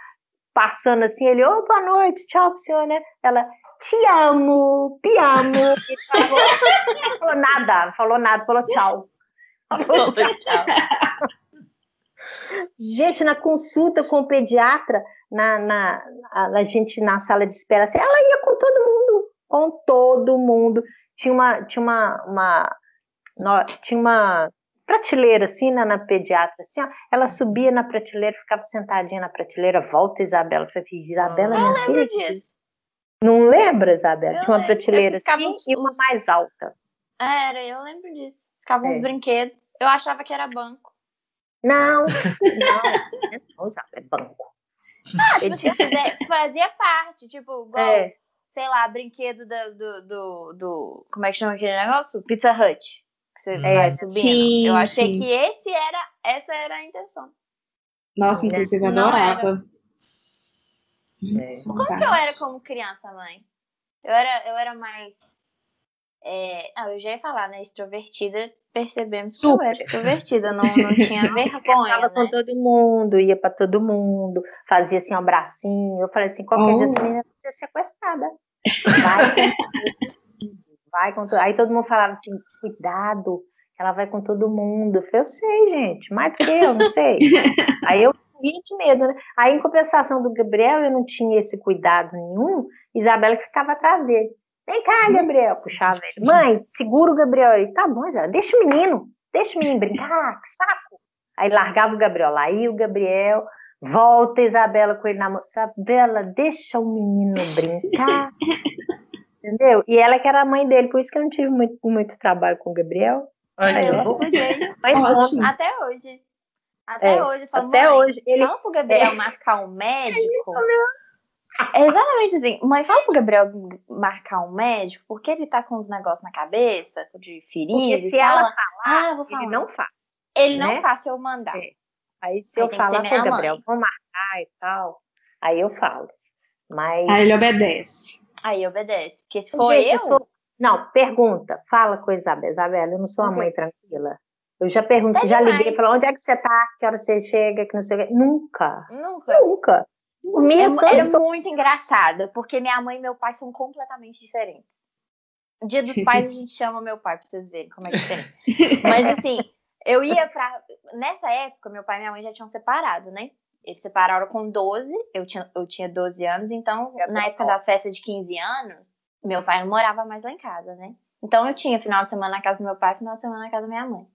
passando assim, ele, ô, boa noite, tchau pro senhor, né? Ela, te amo, te amo. E falou, *laughs* não falou nada, falou nada, falou tchau. Falou tchau. Tchau. Gente, na consulta com o pediatra, na, na, a, a gente na sala de espera, assim, ela ia com todo mundo, com todo mundo. Tinha uma, tinha uma, uma, tinha uma prateleira assim na, na pediatra, assim, ó, ela subia na prateleira, ficava sentadinha na prateleira, volta Isabela, falei, Isabela, Eu minha lembro filha, disso. não lembra, Isabela? Eu Tinha uma prateleira assim e uma mais alta. Era, eu lembro disso. Ficavam uns É. brinquedos. Eu achava que era banco. Não, *laughs* não, não, Isabela, é banco. Ah, tipo fazia, fazia parte. Tipo, igual, É, sei lá, brinquedo do, do, do, do- Como é que chama aquele negócio? Pizza Hut. Que você Hum. vai É, subindo. sim, eu achei sim. que esse era, essa era a intenção. Nossa, inclusive, eu adorava. É. Como que eu era como criança, mãe? Eu era, eu era mais. É... Não, eu já ia falar, né? Extrovertida, percebemos que eu era extrovertida, não, não *laughs* tinha vergonha. Conversava né? com todo mundo, ia pra todo mundo, fazia assim um abracinho. Eu falei assim: qualquer dia Oh. essa menina vai ser sequestrada. Vai com vai com. Aí todo mundo falava assim: cuidado, ela vai com todo mundo. Eu falei: eu sei, gente, mais do que eu, não sei. *laughs* Aí eu morria de medo, né? Aí, em compensação do Gabriel, eu não tinha esse cuidado nenhum. Isabela que ficava atrás dele. Vem cá, Gabriel, puxava ele. Mãe, segura o Gabriel. Ele, tá bom, Isabela, deixa o menino, deixa o menino brincar, que saco. Aí largava o Gabriel lá, aí o Gabriel, volta Isabela com ele na mão. Isabela, deixa o menino brincar. *laughs* Entendeu? E ela que era a mãe dele, por isso que eu não tive muito, muito trabalho com o Gabriel. Ai, eu cuidei. Mas Ótimo. ontem, Até hoje. Até É, hoje. Falo, até hoje, ele- Fala pro Gabriel marcar um médico. É exatamente assim. Mãe, fala pro Gabriel marcar um médico, porque ele tá com uns negócios na cabeça, de ferida. porque se ela fala, falar, ah, eu vou falar. ele não faz. Ele não né? faz se eu mandar. É. Aí se Aí eu falar, minha pô, Gabriel, vou marcar e tal, aí eu falo. Mas. Aí ele obedece. Aí obedece. Porque se for Gente, eu, sou- Não, pergunta. Fala com a Isabela. Isabela, eu não sou uma Ok. mãe tranquila. Eu já pergunto, Tá já demais. liguei, falei, onde é que você tá? Que hora você chega? Que não sei o quê. Nunca. nunca. Nunca. Mim, É, eu sou, era eu sou- muito engraçado, porque minha mãe e meu pai são completamente diferentes. Dia dos *laughs* pais a gente chama meu pai pra vocês verem como é que é diferente. *laughs* Mas assim, eu ia pra. Nessa época, meu pai e minha mãe já tinham separado, né? Eles separaram com 12, eu tinha, eu tinha 12 anos, então, na época bom. das festas de 15 anos, meu pai não morava mais lá em casa, né? Então eu tinha final de semana na casa do meu pai, final de semana na casa da minha mãe.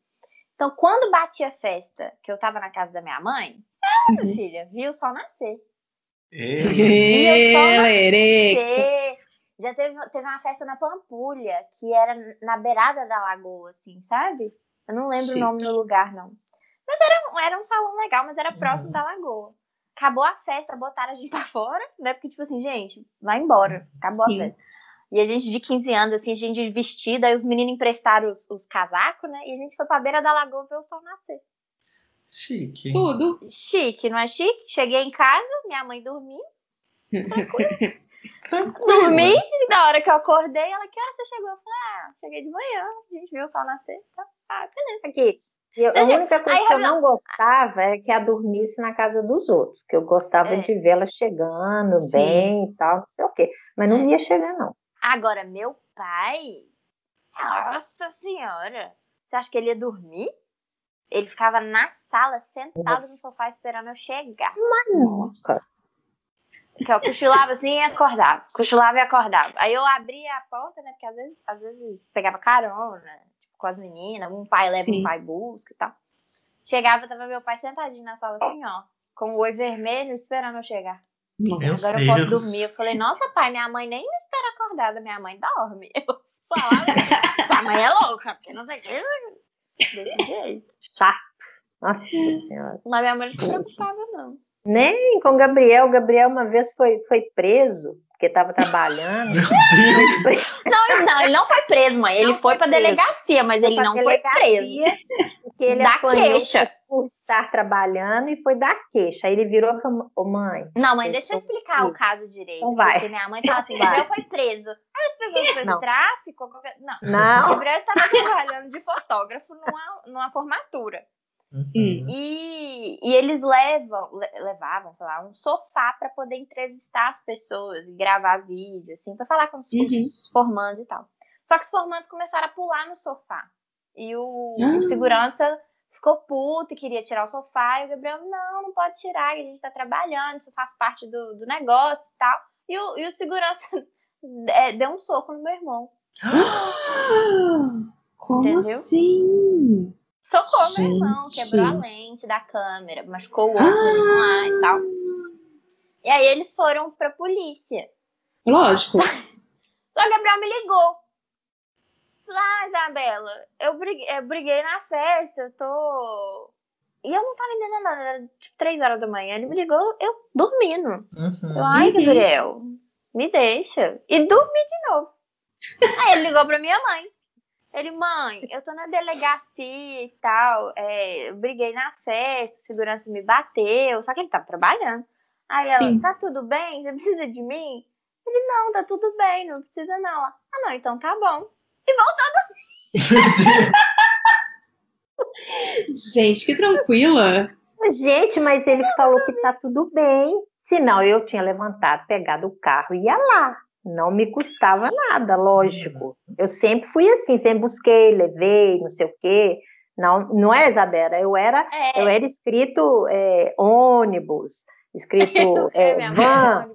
Então, quando batia a festa, que eu tava na casa da minha mãe, ah, minha Uhum. filha, vi o sol nascer. Ei, eu só. Ter- Já teve, teve uma festa na Pampulha, que era na beirada da lagoa, assim, sabe? Eu não lembro Chique. o nome do lugar, não. Mas era, um- era um salão legal, mas era próximo Uhum. da lagoa. Acabou a festa, botaram a gente *laughs* pra fora, né? Porque, tipo assim, gente, vai embora. Acabou Sim. a festa. E a gente de 15 anos, assim, a gente vestida, aí os meninos emprestaram os, os casacos, né? E a gente foi pra beira da lagoa ver o sol nascer. chique. Tudo. Chique, não é chique? Cheguei em casa, minha mãe dormindo. Tranquilo. *laughs* Dormi, e na hora que eu acordei, ela, que hora você chegou? Eu falei, ah, cheguei de manhã, a gente viu o sol nascer. Tá, ah, beleza. Aqui. Eu- a única coisa aí que eu não gostava era que a dormisse na casa dos outros. Que eu gostava É. de vê-la chegando Sim. bem e tal, não sei o quê. Mas não É. ia chegar, não. Agora, meu pai, nossa senhora, você acha que ele ia dormir? Ele ficava na sala, sentado Nossa. no sofá, esperando eu chegar. Nunca. Que eu cochilava assim e acordava. Cochilava e acordava. Aí eu abria a porta, né? Porque às vezes, às vezes pegava carona, tipo, com as meninas. Um pai leva, Sim. um pai busca e tal. Chegava, tava meu pai sentadinho na sala assim, ó. Com o oi vermelho, esperando eu chegar. Meu Agora eu posso Deus. dormir. Eu falei, nossa, pai, minha mãe nem me espera acordada, minha mãe dorme. *laughs* Eu falava, sua mãe é louca, porque não sei o que. Desse jeito. Chato. Nossa Senhora. Mas minha mãe não se preocupava, não. Nem com o Gabriel. O Gabriel uma vez foi, foi preso, porque estava trabalhando. *laughs* *laughs* Não, ele não, ele não foi preso, mãe. Ele Não foi foi preso. delegacia, mas ele pra não foi preso. Porque ele Da queixa. por estar trabalhando e foi da queixa. Aí ele virou e falou, ô mãe, Não, mãe, Eu deixa eu explicar o caso direito. Então vai. Porque minha mãe fala assim. Gabriel foi preso. Aí as pessoas Não. tráfico. Qualquer... Não. não, Gabriel estava trabalhando de fotógrafo numa, numa formatura. Uhum. E, e eles levam, le- levavam, sei lá, um sofá para poder entrevistar as pessoas e gravar vídeo, assim, para falar com os, Uhum. os formandos e tal. Só que os formandos começaram a pular no sofá. E o, Ah. o segurança ficou puto e queria tirar o sofá. E o Gabriel, não, não pode tirar, a gente tá trabalhando, isso faz parte do, do negócio e tal. E o, e o segurança *laughs* é, deu um soco no meu irmão. *gasps* Como Entendeu? assim? Socou meu irmão, Gente. quebrou a lente da câmera, machucou o outro menino lá e tal. E aí eles foram pra polícia. Lógico. Só *laughs* que o Gabriel me ligou. Falei, ah, Isabela, eu briguei, eu briguei na festa, eu tô. E eu não tava entendendo nada, era tipo 3 horas da manhã. Ele me ligou, eu dormindo. Eu, Uhum. ai, Uhum. Gabriel, me deixa. E dormi de novo. Aí ele ligou pra minha mãe. Ele, mãe, eu tô na delegacia e tal. É, eu briguei na festa, a segurança me bateu, só que ele tava trabalhando. Aí ela, Sim. tá tudo bem? Você precisa de mim? Ele, não, tá tudo bem, não precisa não. Ela, ah, não, então tá bom. E voltou *laughs* Gente, que tranquila. Gente, mas ele falou que tá tudo bem. Senão eu tinha levantado, pegado o carro e ia lá. Não me custava nada, lógico. Eu sempre fui assim, sempre busquei, levei, não sei o quê. Não, não é, Isabela? Eu era, É. eu era escrito é, ônibus, escrito *laughs* É, van,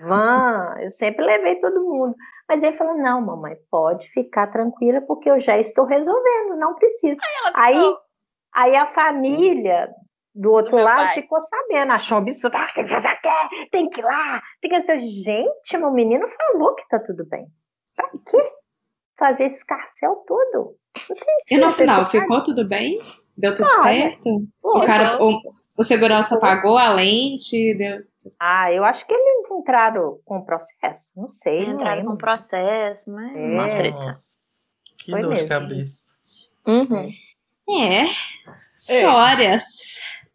van. Eu sempre levei todo mundo. Mas ele falou: não, mamãe, pode ficar tranquila, porque eu já estou resolvendo, não precisa. Aí, ficou, aí a família do outro meu lado pai. ficou sabendo, achou um absurdo. Ah, que você quer? Tem que ir lá. Tem que ser. Gente, meu menino falou que tá tudo bem. Pra quê? Fazer esse escarcel todo? E no final, ficou tudo bem? Deu tudo certo? O Pô, cara, o, o segurança pagou a lente, deu... Ah, eu acho que eles entraram com processo. Não sei. não entraram com lembro. processo, mas É. uma treta. Que Foi dor de mesmo. cabeça. Uhum. É, histórias.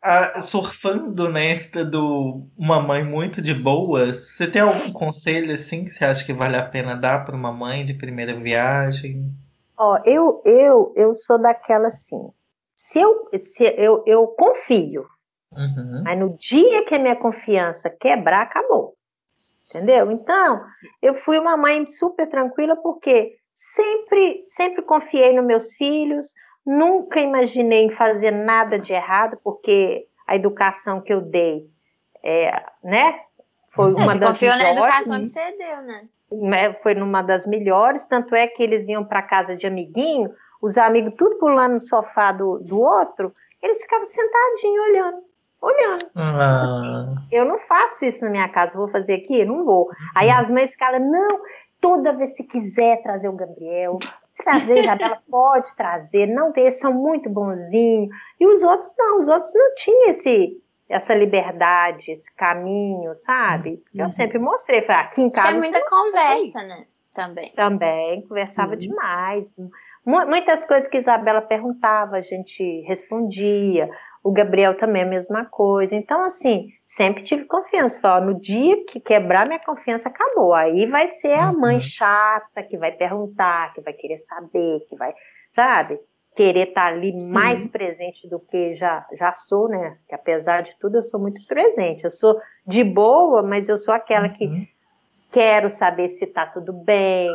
Ah, surfando nesta do uma mãe muito de boas, você tem algum conselho assim que você acha que vale a pena dar para uma mãe de primeira viagem? Ó, eu, eu, eu sou daquela assim. Se eu, se eu, eu confio, Uhum. Mas no dia que a minha confiança quebrar, acabou. Entendeu? Então, eu fui uma mãe super tranquila porque sempre, sempre confiei nos meus filhos, nunca imaginei em fazer nada de errado, porque a educação que eu dei, é, né, foi uma Você das confiou na educação que você deu, né? né, foi numa das melhores, tanto é que eles iam para casa de amiguinho, os amigos tudo pulando no sofá do, do outro, eles ficavam sentadinhos olhando, olhando. Ah, Eu não faço isso na minha casa, vou fazer aqui? Não vou. Aí as mães ficavam, não, toda vez que quiser trazer o Gabriel, trazer *laughs* Isabela, pode trazer, não tem, são muito bonzinhos. E os outros não, os outros não tinham esse, essa liberdade, esse caminho, sabe? Eu Uhum. sempre mostrei, falei, aqui em casa. Tinha muita conversa, né? Também. também, conversava Uhum. demais. Mu- Muitas coisas que Isabela perguntava, a gente respondia. O Gabriel também a mesma coisa. Então, assim, sempre tive confiança. Falei, no dia que quebrar minha confiança, acabou. Aí vai ser a mãe Uhum. chata que vai perguntar, que vai querer saber, que vai, sabe? Querer estar ali Sim. mais presente do que já, já sou, né? Que apesar de tudo, eu sou muito presente. Eu sou de boa, mas eu sou aquela que uhum. quero saber se tá tudo bem,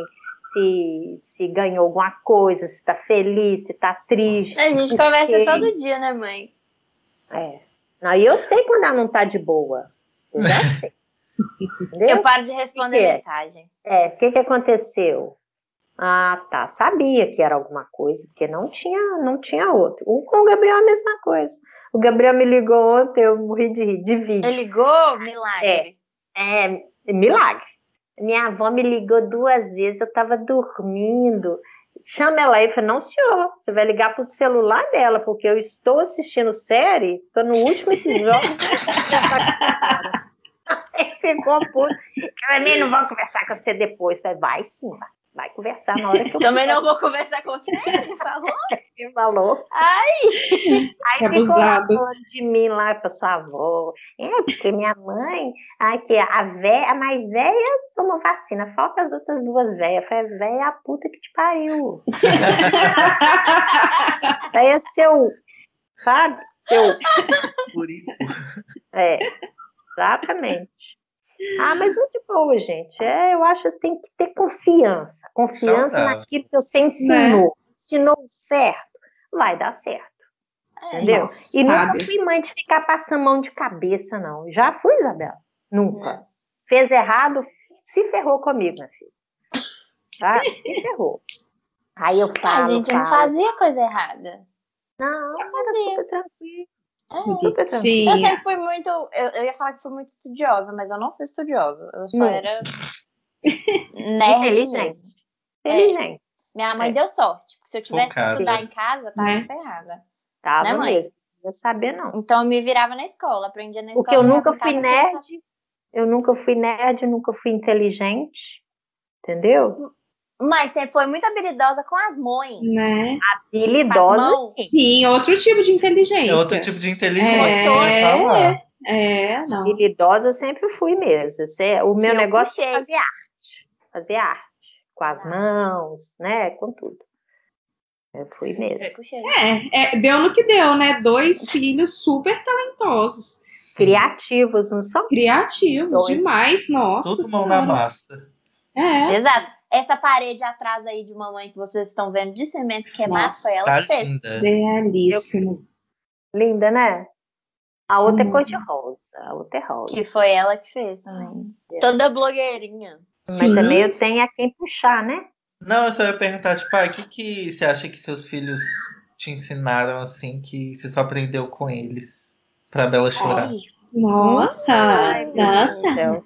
se, se ganhou alguma coisa, se tá feliz, se tá triste. A gente conversa todo dia, né, mãe? É. Não, e eu sei quando ela não tá de boa. Eu já *laughs* sei. Entendeu? Eu paro de responder que é? mensagem. É, o que que aconteceu? Ah, tá. Sabia que era alguma coisa, porque não tinha, não tinha outro. O- Com o Gabriel é a mesma coisa. O Gabriel me ligou ontem, eu morri de rir, de vídeo. Ele ligou, milagre. É, milagre. Minha avó me ligou duas vezes, eu estava dormindo. Chama ela aí, eu falei, não, senhor, você vai ligar pro celular dela, porque eu estou assistindo série, estou no último episódio. *laughs* *laughs* Aí ficou puto. Eu falei, não vou conversar com você depois. Eu falei, vai sim, vai, vai conversar na hora que eu *laughs* Também não vou conversar com você, ele falou. *laughs* Você falou. Ai, Aí Que ficou falando de mim lá pra sua avó. É, porque minha mãe, ai, que a, véia, a mais velha tomou vacina, falta as outras duas velhas. Falei, véia, é a puta que te pariu. *laughs* Aí é seu, sabe? Seu, Por isso. é, exatamente. Ah, mas muito de boa, gente. É, eu acho que tem que ter confiança. Confiança Saudável. naquilo que você ensinou. Ensinou certo, vai dar certo. Entendeu? Nossa, E nunca sabe? fui mãe de ficar passando mão de cabeça, não. Já fui, Isabela? Nunca. Não. Fez errado, se ferrou comigo, minha filha. Tá? Se ferrou. Aí eu a falo, gente não falo. fazia coisa errada. Não, era fazia. super tranquilo. É. Super tranquilo. Eu sempre fui muito. Eu, eu ia falar que fui muito estudiosa, mas eu não fui estudiosa. Eu só Não. era *laughs* nerd Inteligente. Inteligente. Minha mãe É. deu sorte, porque se eu tivesse que Focada. estudar em casa, tava Né? ferrada. Tava Né, mãe? mesmo. Não queria saber, não. Então eu me virava na escola, aprendia na escola. Porque eu nunca fui nerd. Eu nunca fui nerd, nunca fui inteligente. Entendeu? Mas você foi muito habilidosa com as mães. Né? Habilidosa, sim. Sim, outro tipo de inteligência. É outro tipo de inteligência. É. falar. É, não. Habilidosa eu sempre fui mesmo. Você- O meu Eu negócio puxei. é fazer arte. Fazer arte. Com as Ah. mãos, né? Com tudo. Eu fui mesmo. Puxei. É, é, deu no que deu, né? Dois filhos super talentosos, Criativos, não são? criativos, Dois. demais, nossa Tudo mão na massa. É, Exato. Essa parede atrás aí de mamãe que vocês estão vendo de cimento queimado Nossa, foi ela que fez. linda. belíssimo. Linda, né? A outra Hum. é cor de rosa. A outra é rosa. Que foi ela que fez também. Toda blogueirinha. Mas Sim. também eu tenho a quem puxar, né? Não, eu só ia perguntar, tipo, ah, o que, que você acha que seus filhos te ensinaram, assim, que você só aprendeu com eles? Pra Bela chorar. Ai, Nossa, Ai, nossa.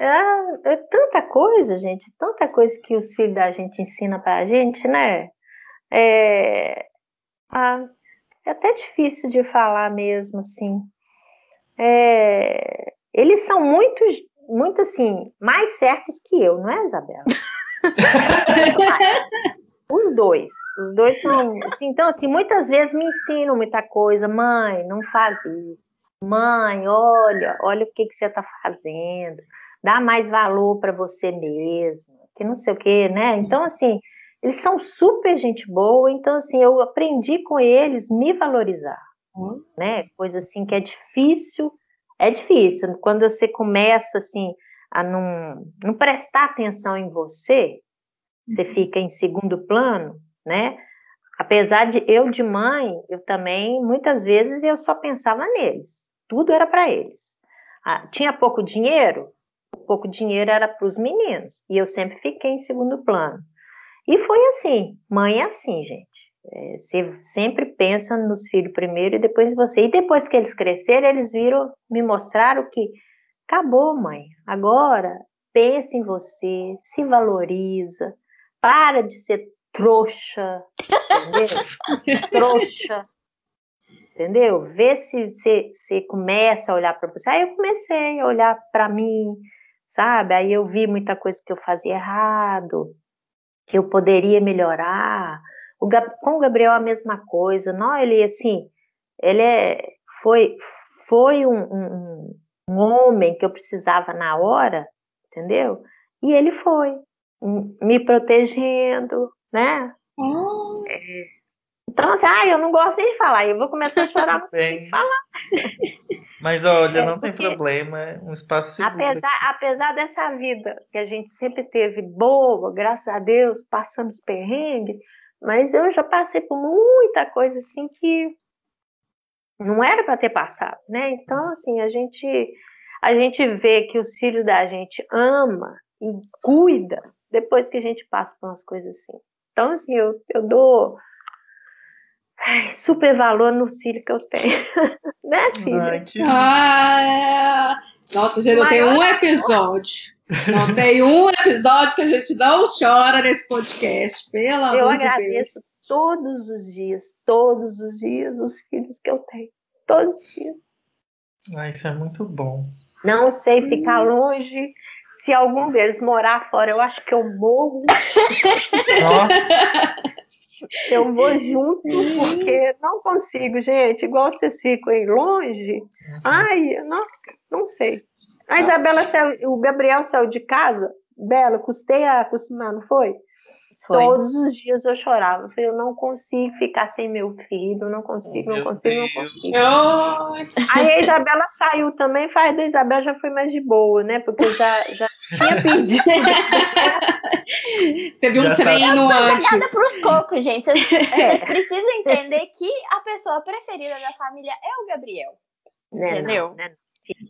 É, é tanta coisa, gente, tanta coisa que os filhos da gente ensinam pra gente, né? É, ah, é até difícil de falar mesmo, assim. É, eles são muito, muito assim, mais certos que eu, não é, Isabela? *laughs* Os dois, os dois são, assim, então assim, muitas vezes me ensinam muita coisa, mãe, não faz isso. Mãe, olha, olha o que, que você está fazendo, dá mais valor para você mesma, que não sei o que, né? Então, assim, eles são super gente boa, então, assim, eu aprendi com eles me valorizar, Hum. né? Coisa assim que é difícil, é difícil. Quando você começa, assim, a não, não prestar atenção em você, você fica em segundo plano, né? Apesar de eu de mãe, eu também muitas vezes eu só pensava neles. Tudo era para eles. Ah, tinha pouco dinheiro, pouco dinheiro era para os meninos e eu sempre fiquei em segundo plano. E foi assim, mãe é assim, gente. É, você sempre pensa nos filhos primeiro e depois você. E depois que eles cresceram, eles viram, me mostraram que acabou, mãe. Agora pensa em você, se valoriza, para de ser trouxa, entendeu? *laughs* trouxa, entendeu? Vê se você começa a olhar para você. Aí eu comecei a olhar para mim, sabe? Aí eu vi muita coisa que eu fazia errado, que eu poderia melhorar. O, com o Gabriel a mesma coisa, não? Ele assim, ele é, foi foi um, um, um homem que eu precisava na hora, entendeu? E ele foi me protegendo, né? Oh, Então, assim, ah, eu não gosto nem de falar, eu vou começar a chorar, Bem, *laughs* falar. *laughs* Mas olha, É, não tem problema, é um espaço seguro. Apesar, apesar dessa vida que a gente sempre teve boa, graças a Deus, passamos perrengue, mas eu já passei por muita coisa assim que não era para ter passado, né? Então, assim, a gente a gente vê que os filhos da gente ama e cuida depois que a gente passa por umas coisas assim. Então, assim, eu, eu dou ai, super valor nos filhos que eu tenho, *laughs* né, filha? Ai, que Ah, é. Nossa, gente, não tem um episódio. Não tem um episódio que a gente não chora nesse podcast, pelo Eu amor de Deus. agradeço todos os dias, todos os dias, os filhos que eu tenho. Todos os dias. Ai, isso é muito bom. Não sei ficar longe. Se algum deles morar fora, eu acho que eu morro. *laughs* Eu vou junto, porque não consigo, gente. Igual vocês ficam aí longe. Ai, eu não, não sei. A Isabela saiu, o Gabriel saiu de casa. Bela, custei a acostumar, não foi? Foi. Todos os dias eu chorava. Eu falei, eu não consigo ficar sem meu filho, não consigo, não consigo, não consigo. Ai, Aí a Isabela saiu também, faz da Isabela já foi mais de boa, né? Porque já, já tinha pedido. *laughs* Teve um Já tá- treino Jogada antes. pros cocos, gente. Vocês É. vocês precisam entender que a pessoa preferida da família é o Gabriel. Né, Entendeu? Não, né?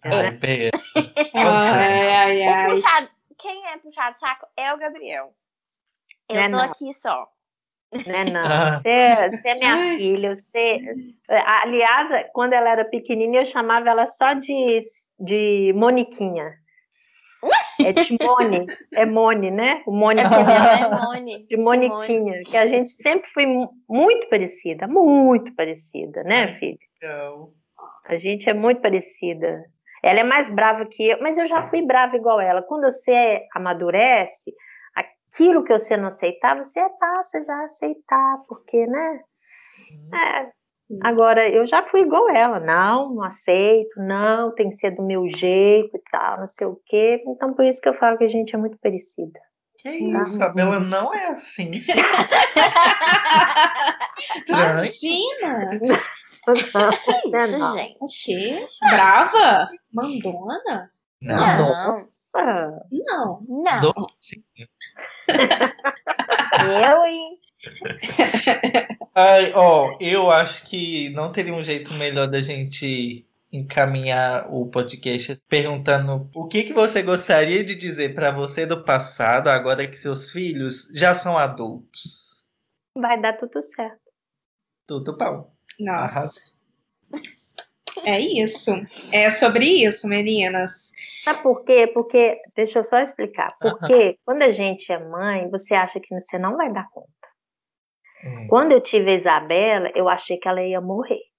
ai, Bea. Ai, ai, O ai. puxado, quem é puxado saco é o Gabriel. Eu Né, tô não. aqui só. Né, não. Ah. Você, você é minha filha. Você... Aliás, quando ela era pequenininha, eu chamava ela só de, de Moniquinha. *laughs* É Timone, é Mone, né? O Mone É é Mone. de Moniquinha, que a gente sempre foi mu- muito parecida, muito parecida, né, filha? Legal. A gente é muito parecida. Ela é mais brava que eu, mas eu já fui brava igual ela. Quando você amadurece, aquilo que você não aceitava, você passa já a aceitar, porque, né? É, Agora, eu já fui igual ela. Não, não aceito, não, tem que ser do meu jeito e tal, não sei o quê. Então, por isso que eu falo que a gente é muito parecida. Que isso, a Bela não é assim. *laughs* Imagina! Não, Que isso, não. gente? O quê? Brava? Mandona? Não, Nossa, Não. Não, docinho. eu, hein? Ai, ó, eu acho que não teria um jeito melhor da gente encaminhar o podcast perguntando o que, que você gostaria de dizer pra você do passado, agora que seus filhos já são adultos. vai dar tudo certo. Tudo bom. Nossa. É isso. É sobre isso, meninas. Sabe por quê? Porque, deixa eu só explicar. Porque quando a gente é mãe, você acha que você não vai dar conta. Hum. Quando eu tive a Isabela, eu achei que ela ia morrer.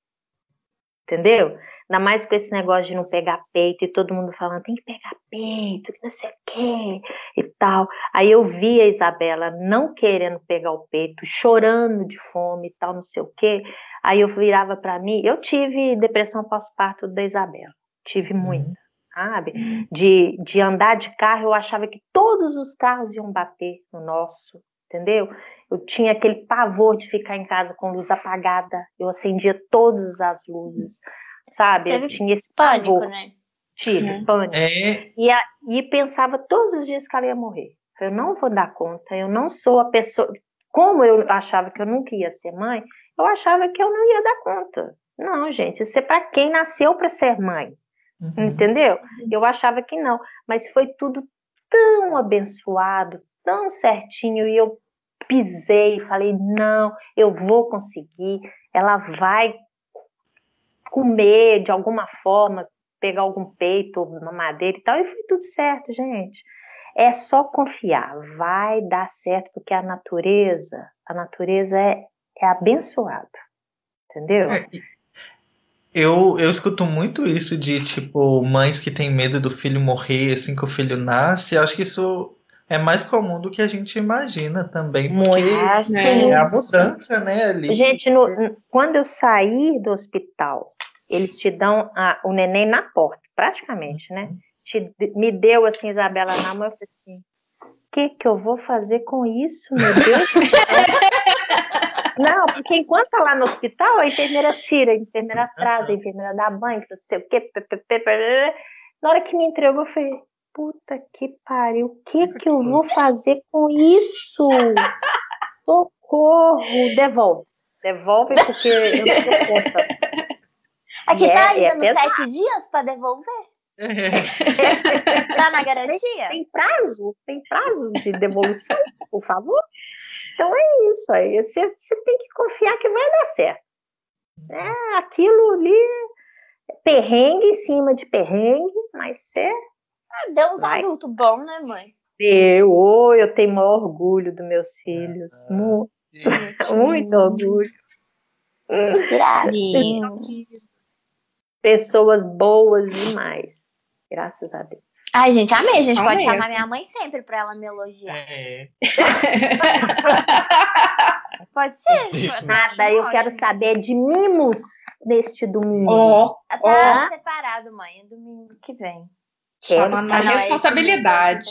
Entendeu? Ainda mais com esse negócio de não pegar peito e todo mundo falando, tem que pegar peito, que não sei o quê e tal. Aí eu vi a Isabela não querendo pegar o peito, chorando de fome e tal, não sei o quê. Aí eu virava para mim, eu tive depressão pós-parto da Isabela. Tive muita, sabe? De, de andar de carro, eu achava que todos os carros iam bater no nosso, entendeu? Eu tinha aquele pavor de ficar em casa com luz apagada. Eu acendia todas as luzes, sabe? Teve eu tinha esse Pânico, pavor. né? Tive É. pânico. É, E, a- e pensava todos os dias que ela ia morrer. Eu não vou dar conta, eu não sou a pessoa. Como eu achava que eu nunca ia ser mãe, eu achava que eu não ia dar conta. Não, gente, isso é para quem nasceu para ser mãe. uhum. Entendeu? Eu achava que não, mas foi tudo tão abençoado, tão certinho, e eu pisei falei: não, eu vou conseguir, ela vai comer de alguma forma, pegar algum peito, uma madeira e tal, e foi tudo certo, gente. É só confiar, vai dar certo, porque a natureza, a natureza é, é abençoada, entendeu? É, Eu, eu escuto muito isso de, tipo, mães que têm medo do filho morrer assim que o filho nasce. Eu acho que isso é mais comum do que a gente imagina também, porque. Ah, é a mudança, né, ali. Gente, no- quando eu saí do hospital, eles te dão a- o neném na porta, praticamente, né? Te- me deu assim, Isabela, na mão, eu falei assim: o que, que eu vou fazer com isso, meu Deus? do céu?" *laughs* Não, porque enquanto tá lá no hospital, a enfermeira tira, a enfermeira traz, a enfermeira dá banho, não sei o quê. Na hora que me entregou, eu falei, puta que pariu, o que que eu vou fazer com isso? *laughs* Socorro, devolve. Devolve porque eu não dou conta. *laughs* Aqui é- tá é ainda nos sete dias pra devolver? É, *laughs* Tá na garantia? Tem prazo? Tem prazo de devolução, por favor? Então é isso aí. Você, você tem que confiar que vai dar certo. É aquilo ali, é perrengue em cima de perrengue, mas você Ah, deu uns adultos bons, né, mãe? deu. Oh, eu tenho maior orgulho dos meus filhos. Mu- Muito orgulho. Gracinho. Pessoas boas demais. Graças a Deus. Ai, gente, amei. A gente Amei, pode chamar assim. minha mãe sempre pra ela me elogiar. É. *laughs* Pode ser. Nada, eu quero saber de mimos neste domingo. Ó, Tá Ó. separado, mãe. É domingo que vem. Chamando Ah, a não, é responsabilidade.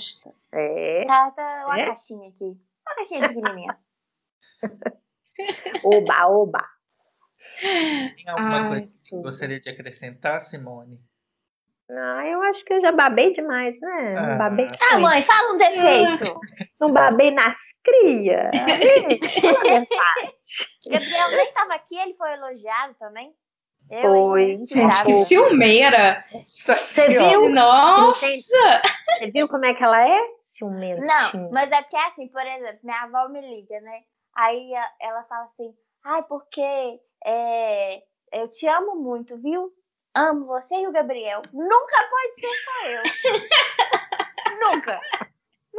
É. Tá, tá uma É? caixinha aqui. Uma caixinha pequenininha. *laughs* Oba, oba. Tem alguma Ai, coisa que tudo. gostaria de acrescentar, Simone? Não, eu acho que eu já babei demais, né? Não Ah. babei. Ah, mãe, fala um defeito. *laughs* Não babei nas crias. *laughs* Gabriel nem tava aqui, ele foi elogiado também. Foi, Gente, que ciumeira. Você viu? Nossa! Você viu como é que ela é? Ciumentinha. Não, mas é porque assim, por exemplo, minha avó me liga, né? Aí ela fala assim, ai, porque é, eu te amo muito, viu? Amo você e o Gabriel. Nunca pode ser só eu. *laughs* Nunca.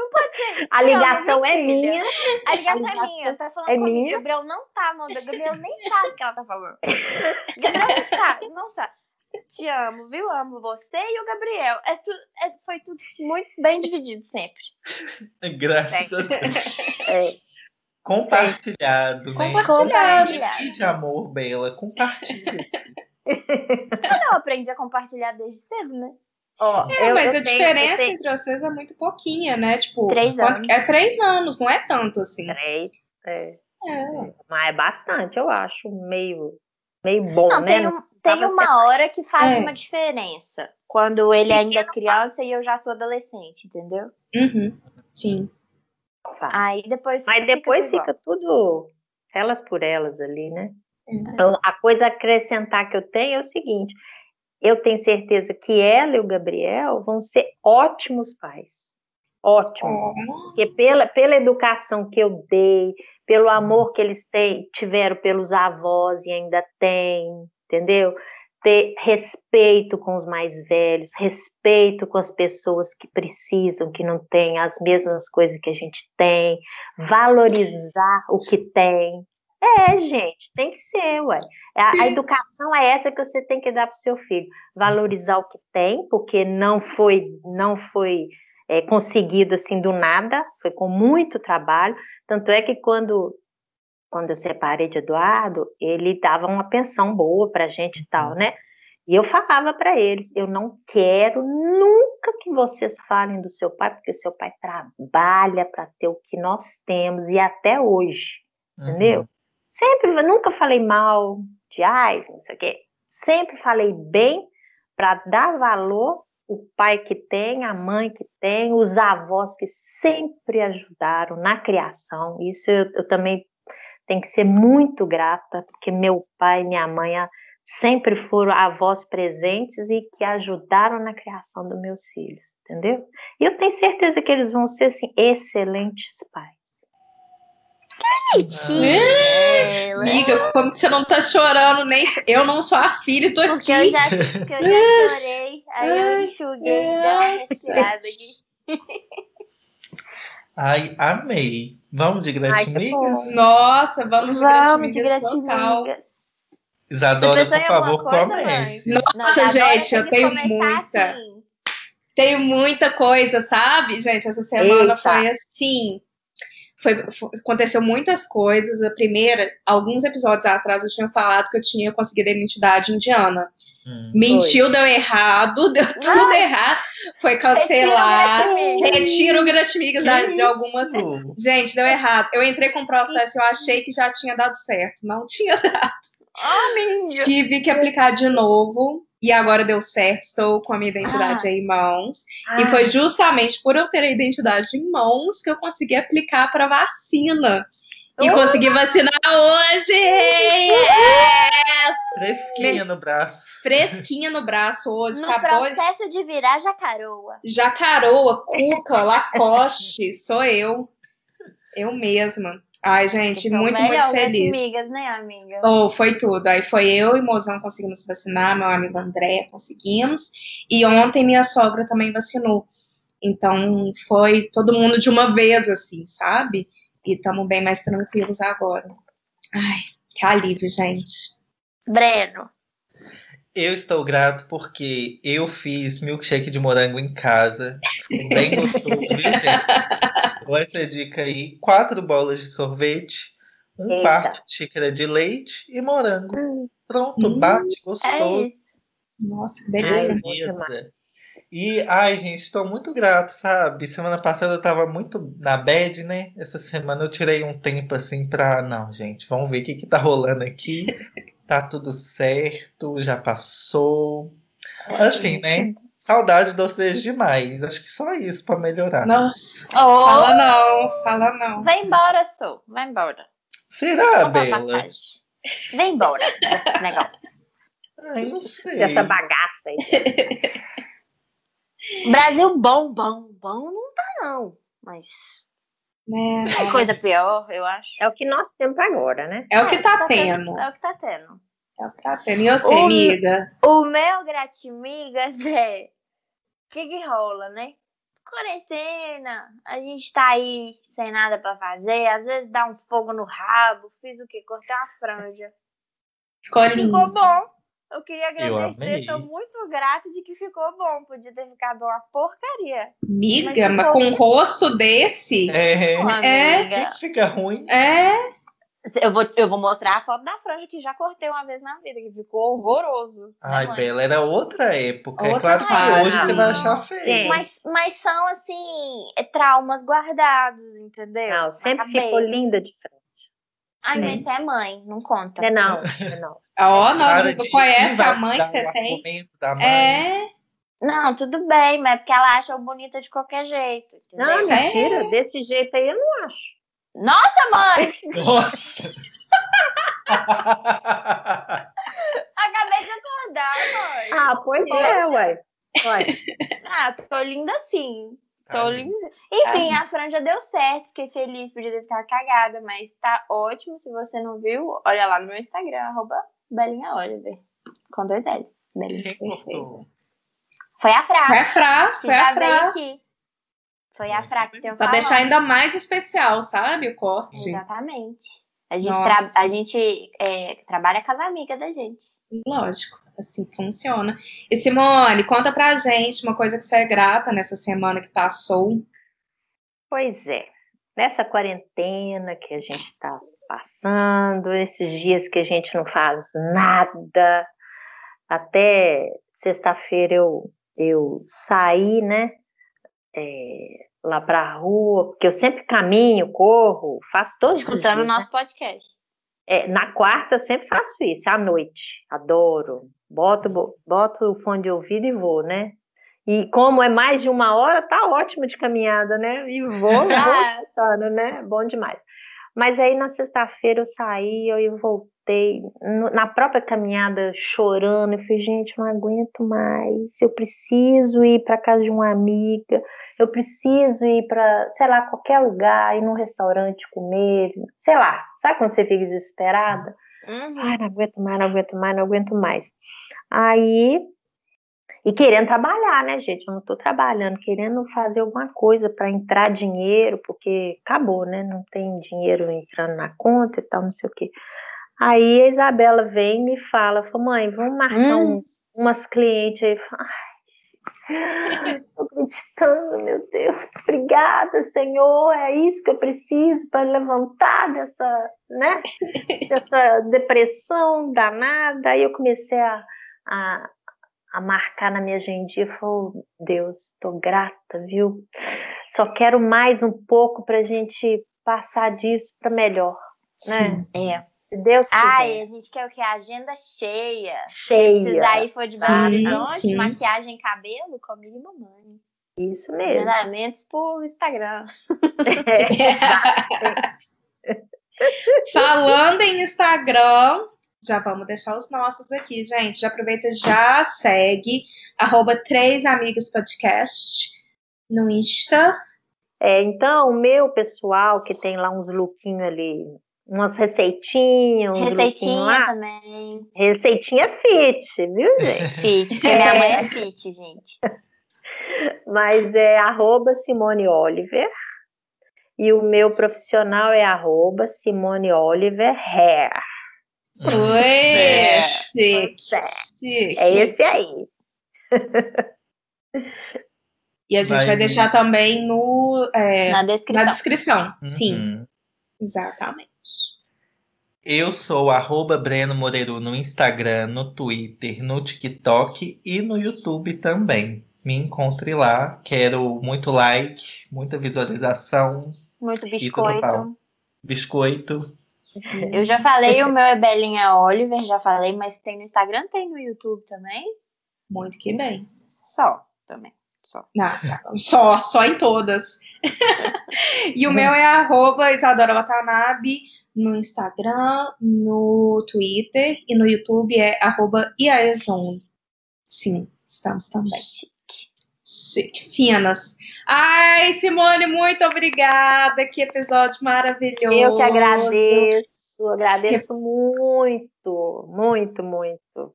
Não pode ser. A ligação amo, é filha. minha. A ligação A é minha. Tá falando é comigo. minha. O Gabriel não tá, mano. O Gabriel nem sabe o que ela tá falando. Gabriel não sabe, não sabe. Te amo, viu? Amo você e o Gabriel. É tu, é, foi tudo muito bem dividido sempre. Graças a Deus. É. Compartilhado, né? Compartilhado. Divide amor, Bela. Compartilha. *laughs* Eu aprendi a compartilhar desde cedo, né? Ó, É, eu- mas eu a tenho- diferença tenho entre vocês é muito pouquinha, né? Tipo, Três anos. É três anos, não é tanto assim. três. É, É. mas é bastante, eu acho. Meio, meio bom, Não, né? tem, um- tem ser- uma hora que faz É. uma diferença. Quando ele ainda é criança e eu já sou adolescente, entendeu? Uhum. Sim. Aí depois. Mas depois tudo igual. fica tudo elas por elas ali, né? Uhum. Então, a coisa a acrescentar que eu tenho é o seguinte: eu tenho certeza que ela e o Gabriel vão ser ótimos pais. Ótimos. Porque pela, pela educação que eu dei, pelo amor que eles têm, tiveram pelos avós e ainda têm, entendeu? Ter respeito com os mais velhos, respeito com as pessoas que precisam, que não têm as mesmas coisas que a gente tem, valorizar o que tem. É, gente, tem que ser, ué. A, a educação é essa que você tem que dar para o seu filho. Valorizar o que tem, porque não foi, não foi é, conseguido assim do nada, foi com muito trabalho. Tanto é que quando, quando eu separei de Eduardo, ele dava uma pensão boa para a gente e tal, né? E eu falava para eles: eu não quero nunca que vocês falem do seu pai, porque seu pai trabalha para ter o que nós temos e até hoje, entendeu? Sempre, nunca falei mal de ai, não sei o quê. Sempre falei bem para dar valor o pai que tem, a mãe que tem, os avós que sempre ajudaram na criação. Isso eu, eu também tenho que ser muito grata, porque meu pai e minha mãe ah, sempre foram avós presentes e que ajudaram na criação dos meus filhos, entendeu? E eu tenho certeza que eles vão ser assim, excelentes pais. Mentira! Amiga, como que você não tá chorando? Nem eu não sou a filha e tô aqui. Porque eu já, porque eu já chorei, aí eu enxuguei, dei uma Nossa. aqui. Ai, amei. Vamos de gratimigas? Nossa, vamos de Vamos de gratimigas total. Isadora, por favor, coisa, comece. Nossa, gente, eu tenho muita. Assim. Tenho muita coisa, sabe? Gente, essa semana Eita. foi assim. Foi, foi- aconteceu muitas coisas. A primeira, alguns episódios atrás, eu tinha falado que eu tinha conseguido a identidade indiana. Hum. Mentiu, deu errado, *laughs* deu tudo errado. Foi cancelar. Gratimigas. Retiro gratimigas Que de algumas. Gente, deu errado. Eu entrei com o processo e eu achei que já tinha dado certo. Não tinha *laughs* dado. Amiga. Tive que aplicar de novo. E agora deu certo. Estou com a minha identidade Ah. em mãos. E foi justamente por eu ter a identidade em mãos que eu consegui aplicar para vacina. E Uh! consegui vacinar hoje! Yes! Fresquinha no braço. Fresquinha no braço hoje. No Acabou. processo de virar jacaroa. Jacaroa, Cuca, Lacoste, sou eu. Eu mesma. Ai, gente, Esse é o muito, muito feliz. Gratimigas, né, amiga? Oh, foi tudo. Aí foi eu e Mozão conseguimos vacinar, meu amigo André conseguimos. E ontem minha sogra também vacinou. Então foi todo mundo de uma vez, assim, sabe? E estamos bem mais tranquilos agora. Ai, que alívio, gente. Breno. Eu estou grato porque eu fiz milkshake de morango em casa. Ficou bem gostoso, viu, gente? *laughs* Com essa dica aí, quatro bolas de sorvete, um Eita. quarto de xícara de leite e morango. Hum. Pronto, Hum, bate É gostoso. isso. Nossa, que delícia. E, ai, gente, estou muito grato, sabe? Semana passada eu tava muito na bad, né? Essa semana eu tirei um tempo assim pra. Não, gente, vamos ver o que que tá rolando aqui. *laughs* Tá tudo certo, já passou. Assim, né? Saudade de vocês demais. Acho que só isso pra melhorar. Nossa, Ô, fala não, fala não. vai embora, sou. Vai embora. Será, Bela? passagem. Vem embora desse *laughs* negócio. Ai, não sei. Dessa bagaça aí. Brasil bom, bom, bom não tá, não. Mas Né, tem nossa. coisa pior, eu acho. É o que nós temos agora, né? É o que tá tendo. tendo. É o que tá tendo. O que tá tendo. E você, Ô, amiga? O meu gratimigas é. O que que rola, né? Quarentena, a gente tá aí sem nada pra fazer, às vezes dá um fogo no rabo, fiz o quê? Cortei uma franja. Ficou Ficou bom. Eu queria agradecer, tô muito grata de que ficou bom. Podia ter ficado uma porcaria. Miga, mas, mas com um rosto desse. É, é. Fica ruim. É. Eu vou, eu vou mostrar a foto da franja que já cortei uma vez na vida, que ficou horroroso. Ai, né, Bela, era outra época. Outra é claro que época. hoje você vai achar feio. Mas, mas são, assim, é, traumas guardados, entendeu? Não, sempre cabeça. ficou linda de frente. Ai, Sim. mas você é mãe, não conta. Não é não, *laughs* não é não. Ó, não, Para não de conhece a mãe que você tem? argumento da mãe. É. Não, tudo bem, mas é porque ela acha eu bonita de qualquer jeito. Entendeu? Não, mentira. Desse jeito aí eu não acho. Nossa, mãe! Nossa! *laughs* Acabei de acordar, mãe. Ah, pois é, ué. Ué. Ah, tô linda sim. Tô Ai, linda. Enfim, a franja deu certo. Fiquei feliz, podia ter ficado cagada, mas tá ótimo. Se você não viu, olha lá no meu Instagram, arroba Belinha Oliver. Com dois L. Belinha. Gostou? Foi a Fra, Foi a Fra, que foi já a veio Fra. aqui. Foi a Fra que tem o Pra salão. deixar ainda mais especial, sabe? O corte. Exatamente. A gente, Nossa. tra- a gente é, trabalha com as amigas da gente. Lógico, assim funciona. E Simone, conta pra gente uma coisa que você é grata nessa semana que passou. Pois é. Nessa quarentena que a gente está passando, esses dias que a gente não faz nada, até sexta-feira eu, eu saí, né, é, lá pra rua, porque eu sempre caminho, corro, faço todos os Escutando o né? nosso podcast. É, na quarta eu sempre faço isso, à noite. Adoro. Boto, bo- boto o fone de ouvido e vou, né? E como é mais de uma hora, tá ótimo de caminhada, né? E vou, *laughs* vou Ah. escutando, né? Bom demais. Mas aí na sexta-feira eu saí, eu voltei na própria caminhada chorando. Eu falei, gente, não aguento mais. Eu preciso ir para casa de uma amiga. Eu preciso ir para, sei lá, qualquer lugar, ir num restaurante comer, sei lá. Sabe quando você fica desesperada? Uhum. Ai, não aguento mais, não aguento mais, não aguento mais. Aí, e querendo trabalhar, né, gente? Eu não tô trabalhando, querendo fazer alguma coisa para entrar dinheiro, porque acabou, né? Não tem dinheiro entrando na conta e tal, não sei o quê. Aí a Isabela vem e me fala, fala, mãe, vamos marcar Hum. uns, umas clientes aí. Falo, Ai, tô acreditando, meu Deus. Obrigada, Senhor. É isso que eu preciso para levantar dessa, né? *laughs* dessa depressão danada. Aí eu comecei a, a, a marcar na minha agendinha. Falei, oh, Deus, tô grata, viu? Só quero mais um pouco pra gente passar disso para melhor, né? É. Se Deus quiser. Ai, a gente quer o quê? Agenda cheia. Cheia. Precisar ir for de Belo Sim, Horizonte, sim. maquiagem cabelo, comigo e mamãe. Isso mesmo. Agendamentos por Instagram. *laughs* *laughs* Falando em Instagram, já vamos deixar os nossos aqui, gente. Já aproveita e já segue arroba Três Amigas Podcast no Insta. É, então, o meu pessoal, que tem lá uns lookinhos ali, umas receitinhas, uns Receitinha lá, também. receitinha fit, viu, gente? *laughs* Fit, porque minha mãe é fit, gente. *laughs* Mas é arroba Simone Oliver. E o meu profissional é arroba Simone Oliver Hair. Oi, É. chique, É. chique. É esse aí. E a gente vai, Vai- deixar também no, é, Na na descrição. descrição. Sim, Uhum. exatamente. Eu sou arroba Breno Moreiro no Instagram, no Twitter, no TikTok e no YouTube também. Me encontre lá. Quero muito like, muita visualização, Muito biscoito. biscoito. *laughs* Eu já falei, o meu é Belinha Oliver, já falei, mas tem no Instagram, tem no YouTube também. Muito que bem. Só, também. Só. Não, só, só em todas. *laughs* e o meu é arroba Isadora Watanabe no Instagram, no Twitter e no YouTube é arroba Iaezon. Sim, estamos também. Chique, finas. Ai, Simone, muito obrigada. Que episódio maravilhoso. Eu que agradeço, agradeço muito, muito, muito.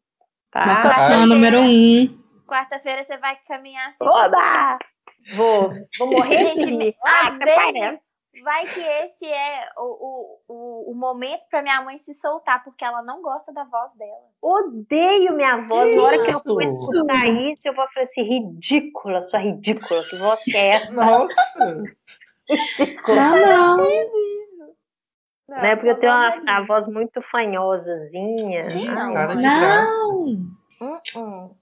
Tá? Nossa fã número um. Quarta-feira você vai caminhar assim. Oba! Vou, vou morrer *laughs* de rir. Ah, vai que esse é o, o, o, o momento para minha mãe se soltar, porque ela não gosta da voz dela. Odeio minha voz. Que Na hora que eu for escutar isso, eu vou falar assim, ridícula, sua ridícula, que voz que é essa? Nossa! *laughs* Ridícula. Ah, não. Não, Né? Porque eu tenho não uma, a voz muito fanhosazinha. Não, de Não. graça. Uh-uh.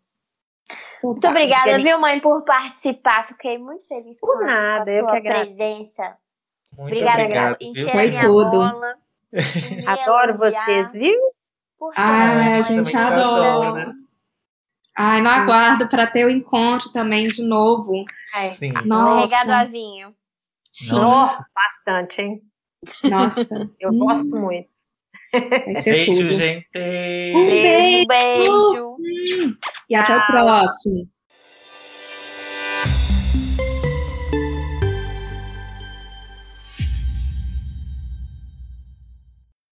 Muito obrigada, viu, mãe, por participar. Fiquei muito feliz com, Por a- nada, com a eu sua que agradeço. presença. Muito Obrigada obrigado. encher Foi tudo. bola. *laughs* Adoro elogiar, vocês, viu? por Ai, a gente te adora. Ai, não aguardo para ter o encontro também de novo. É. Sim. Nossa. Regado a vinho. Sim. Nossa. Bastante, hein? Nossa, *laughs* Eu Hum. gosto muito. Beijo, tudo. gente. Um beijo. Beijo. E até o próximo.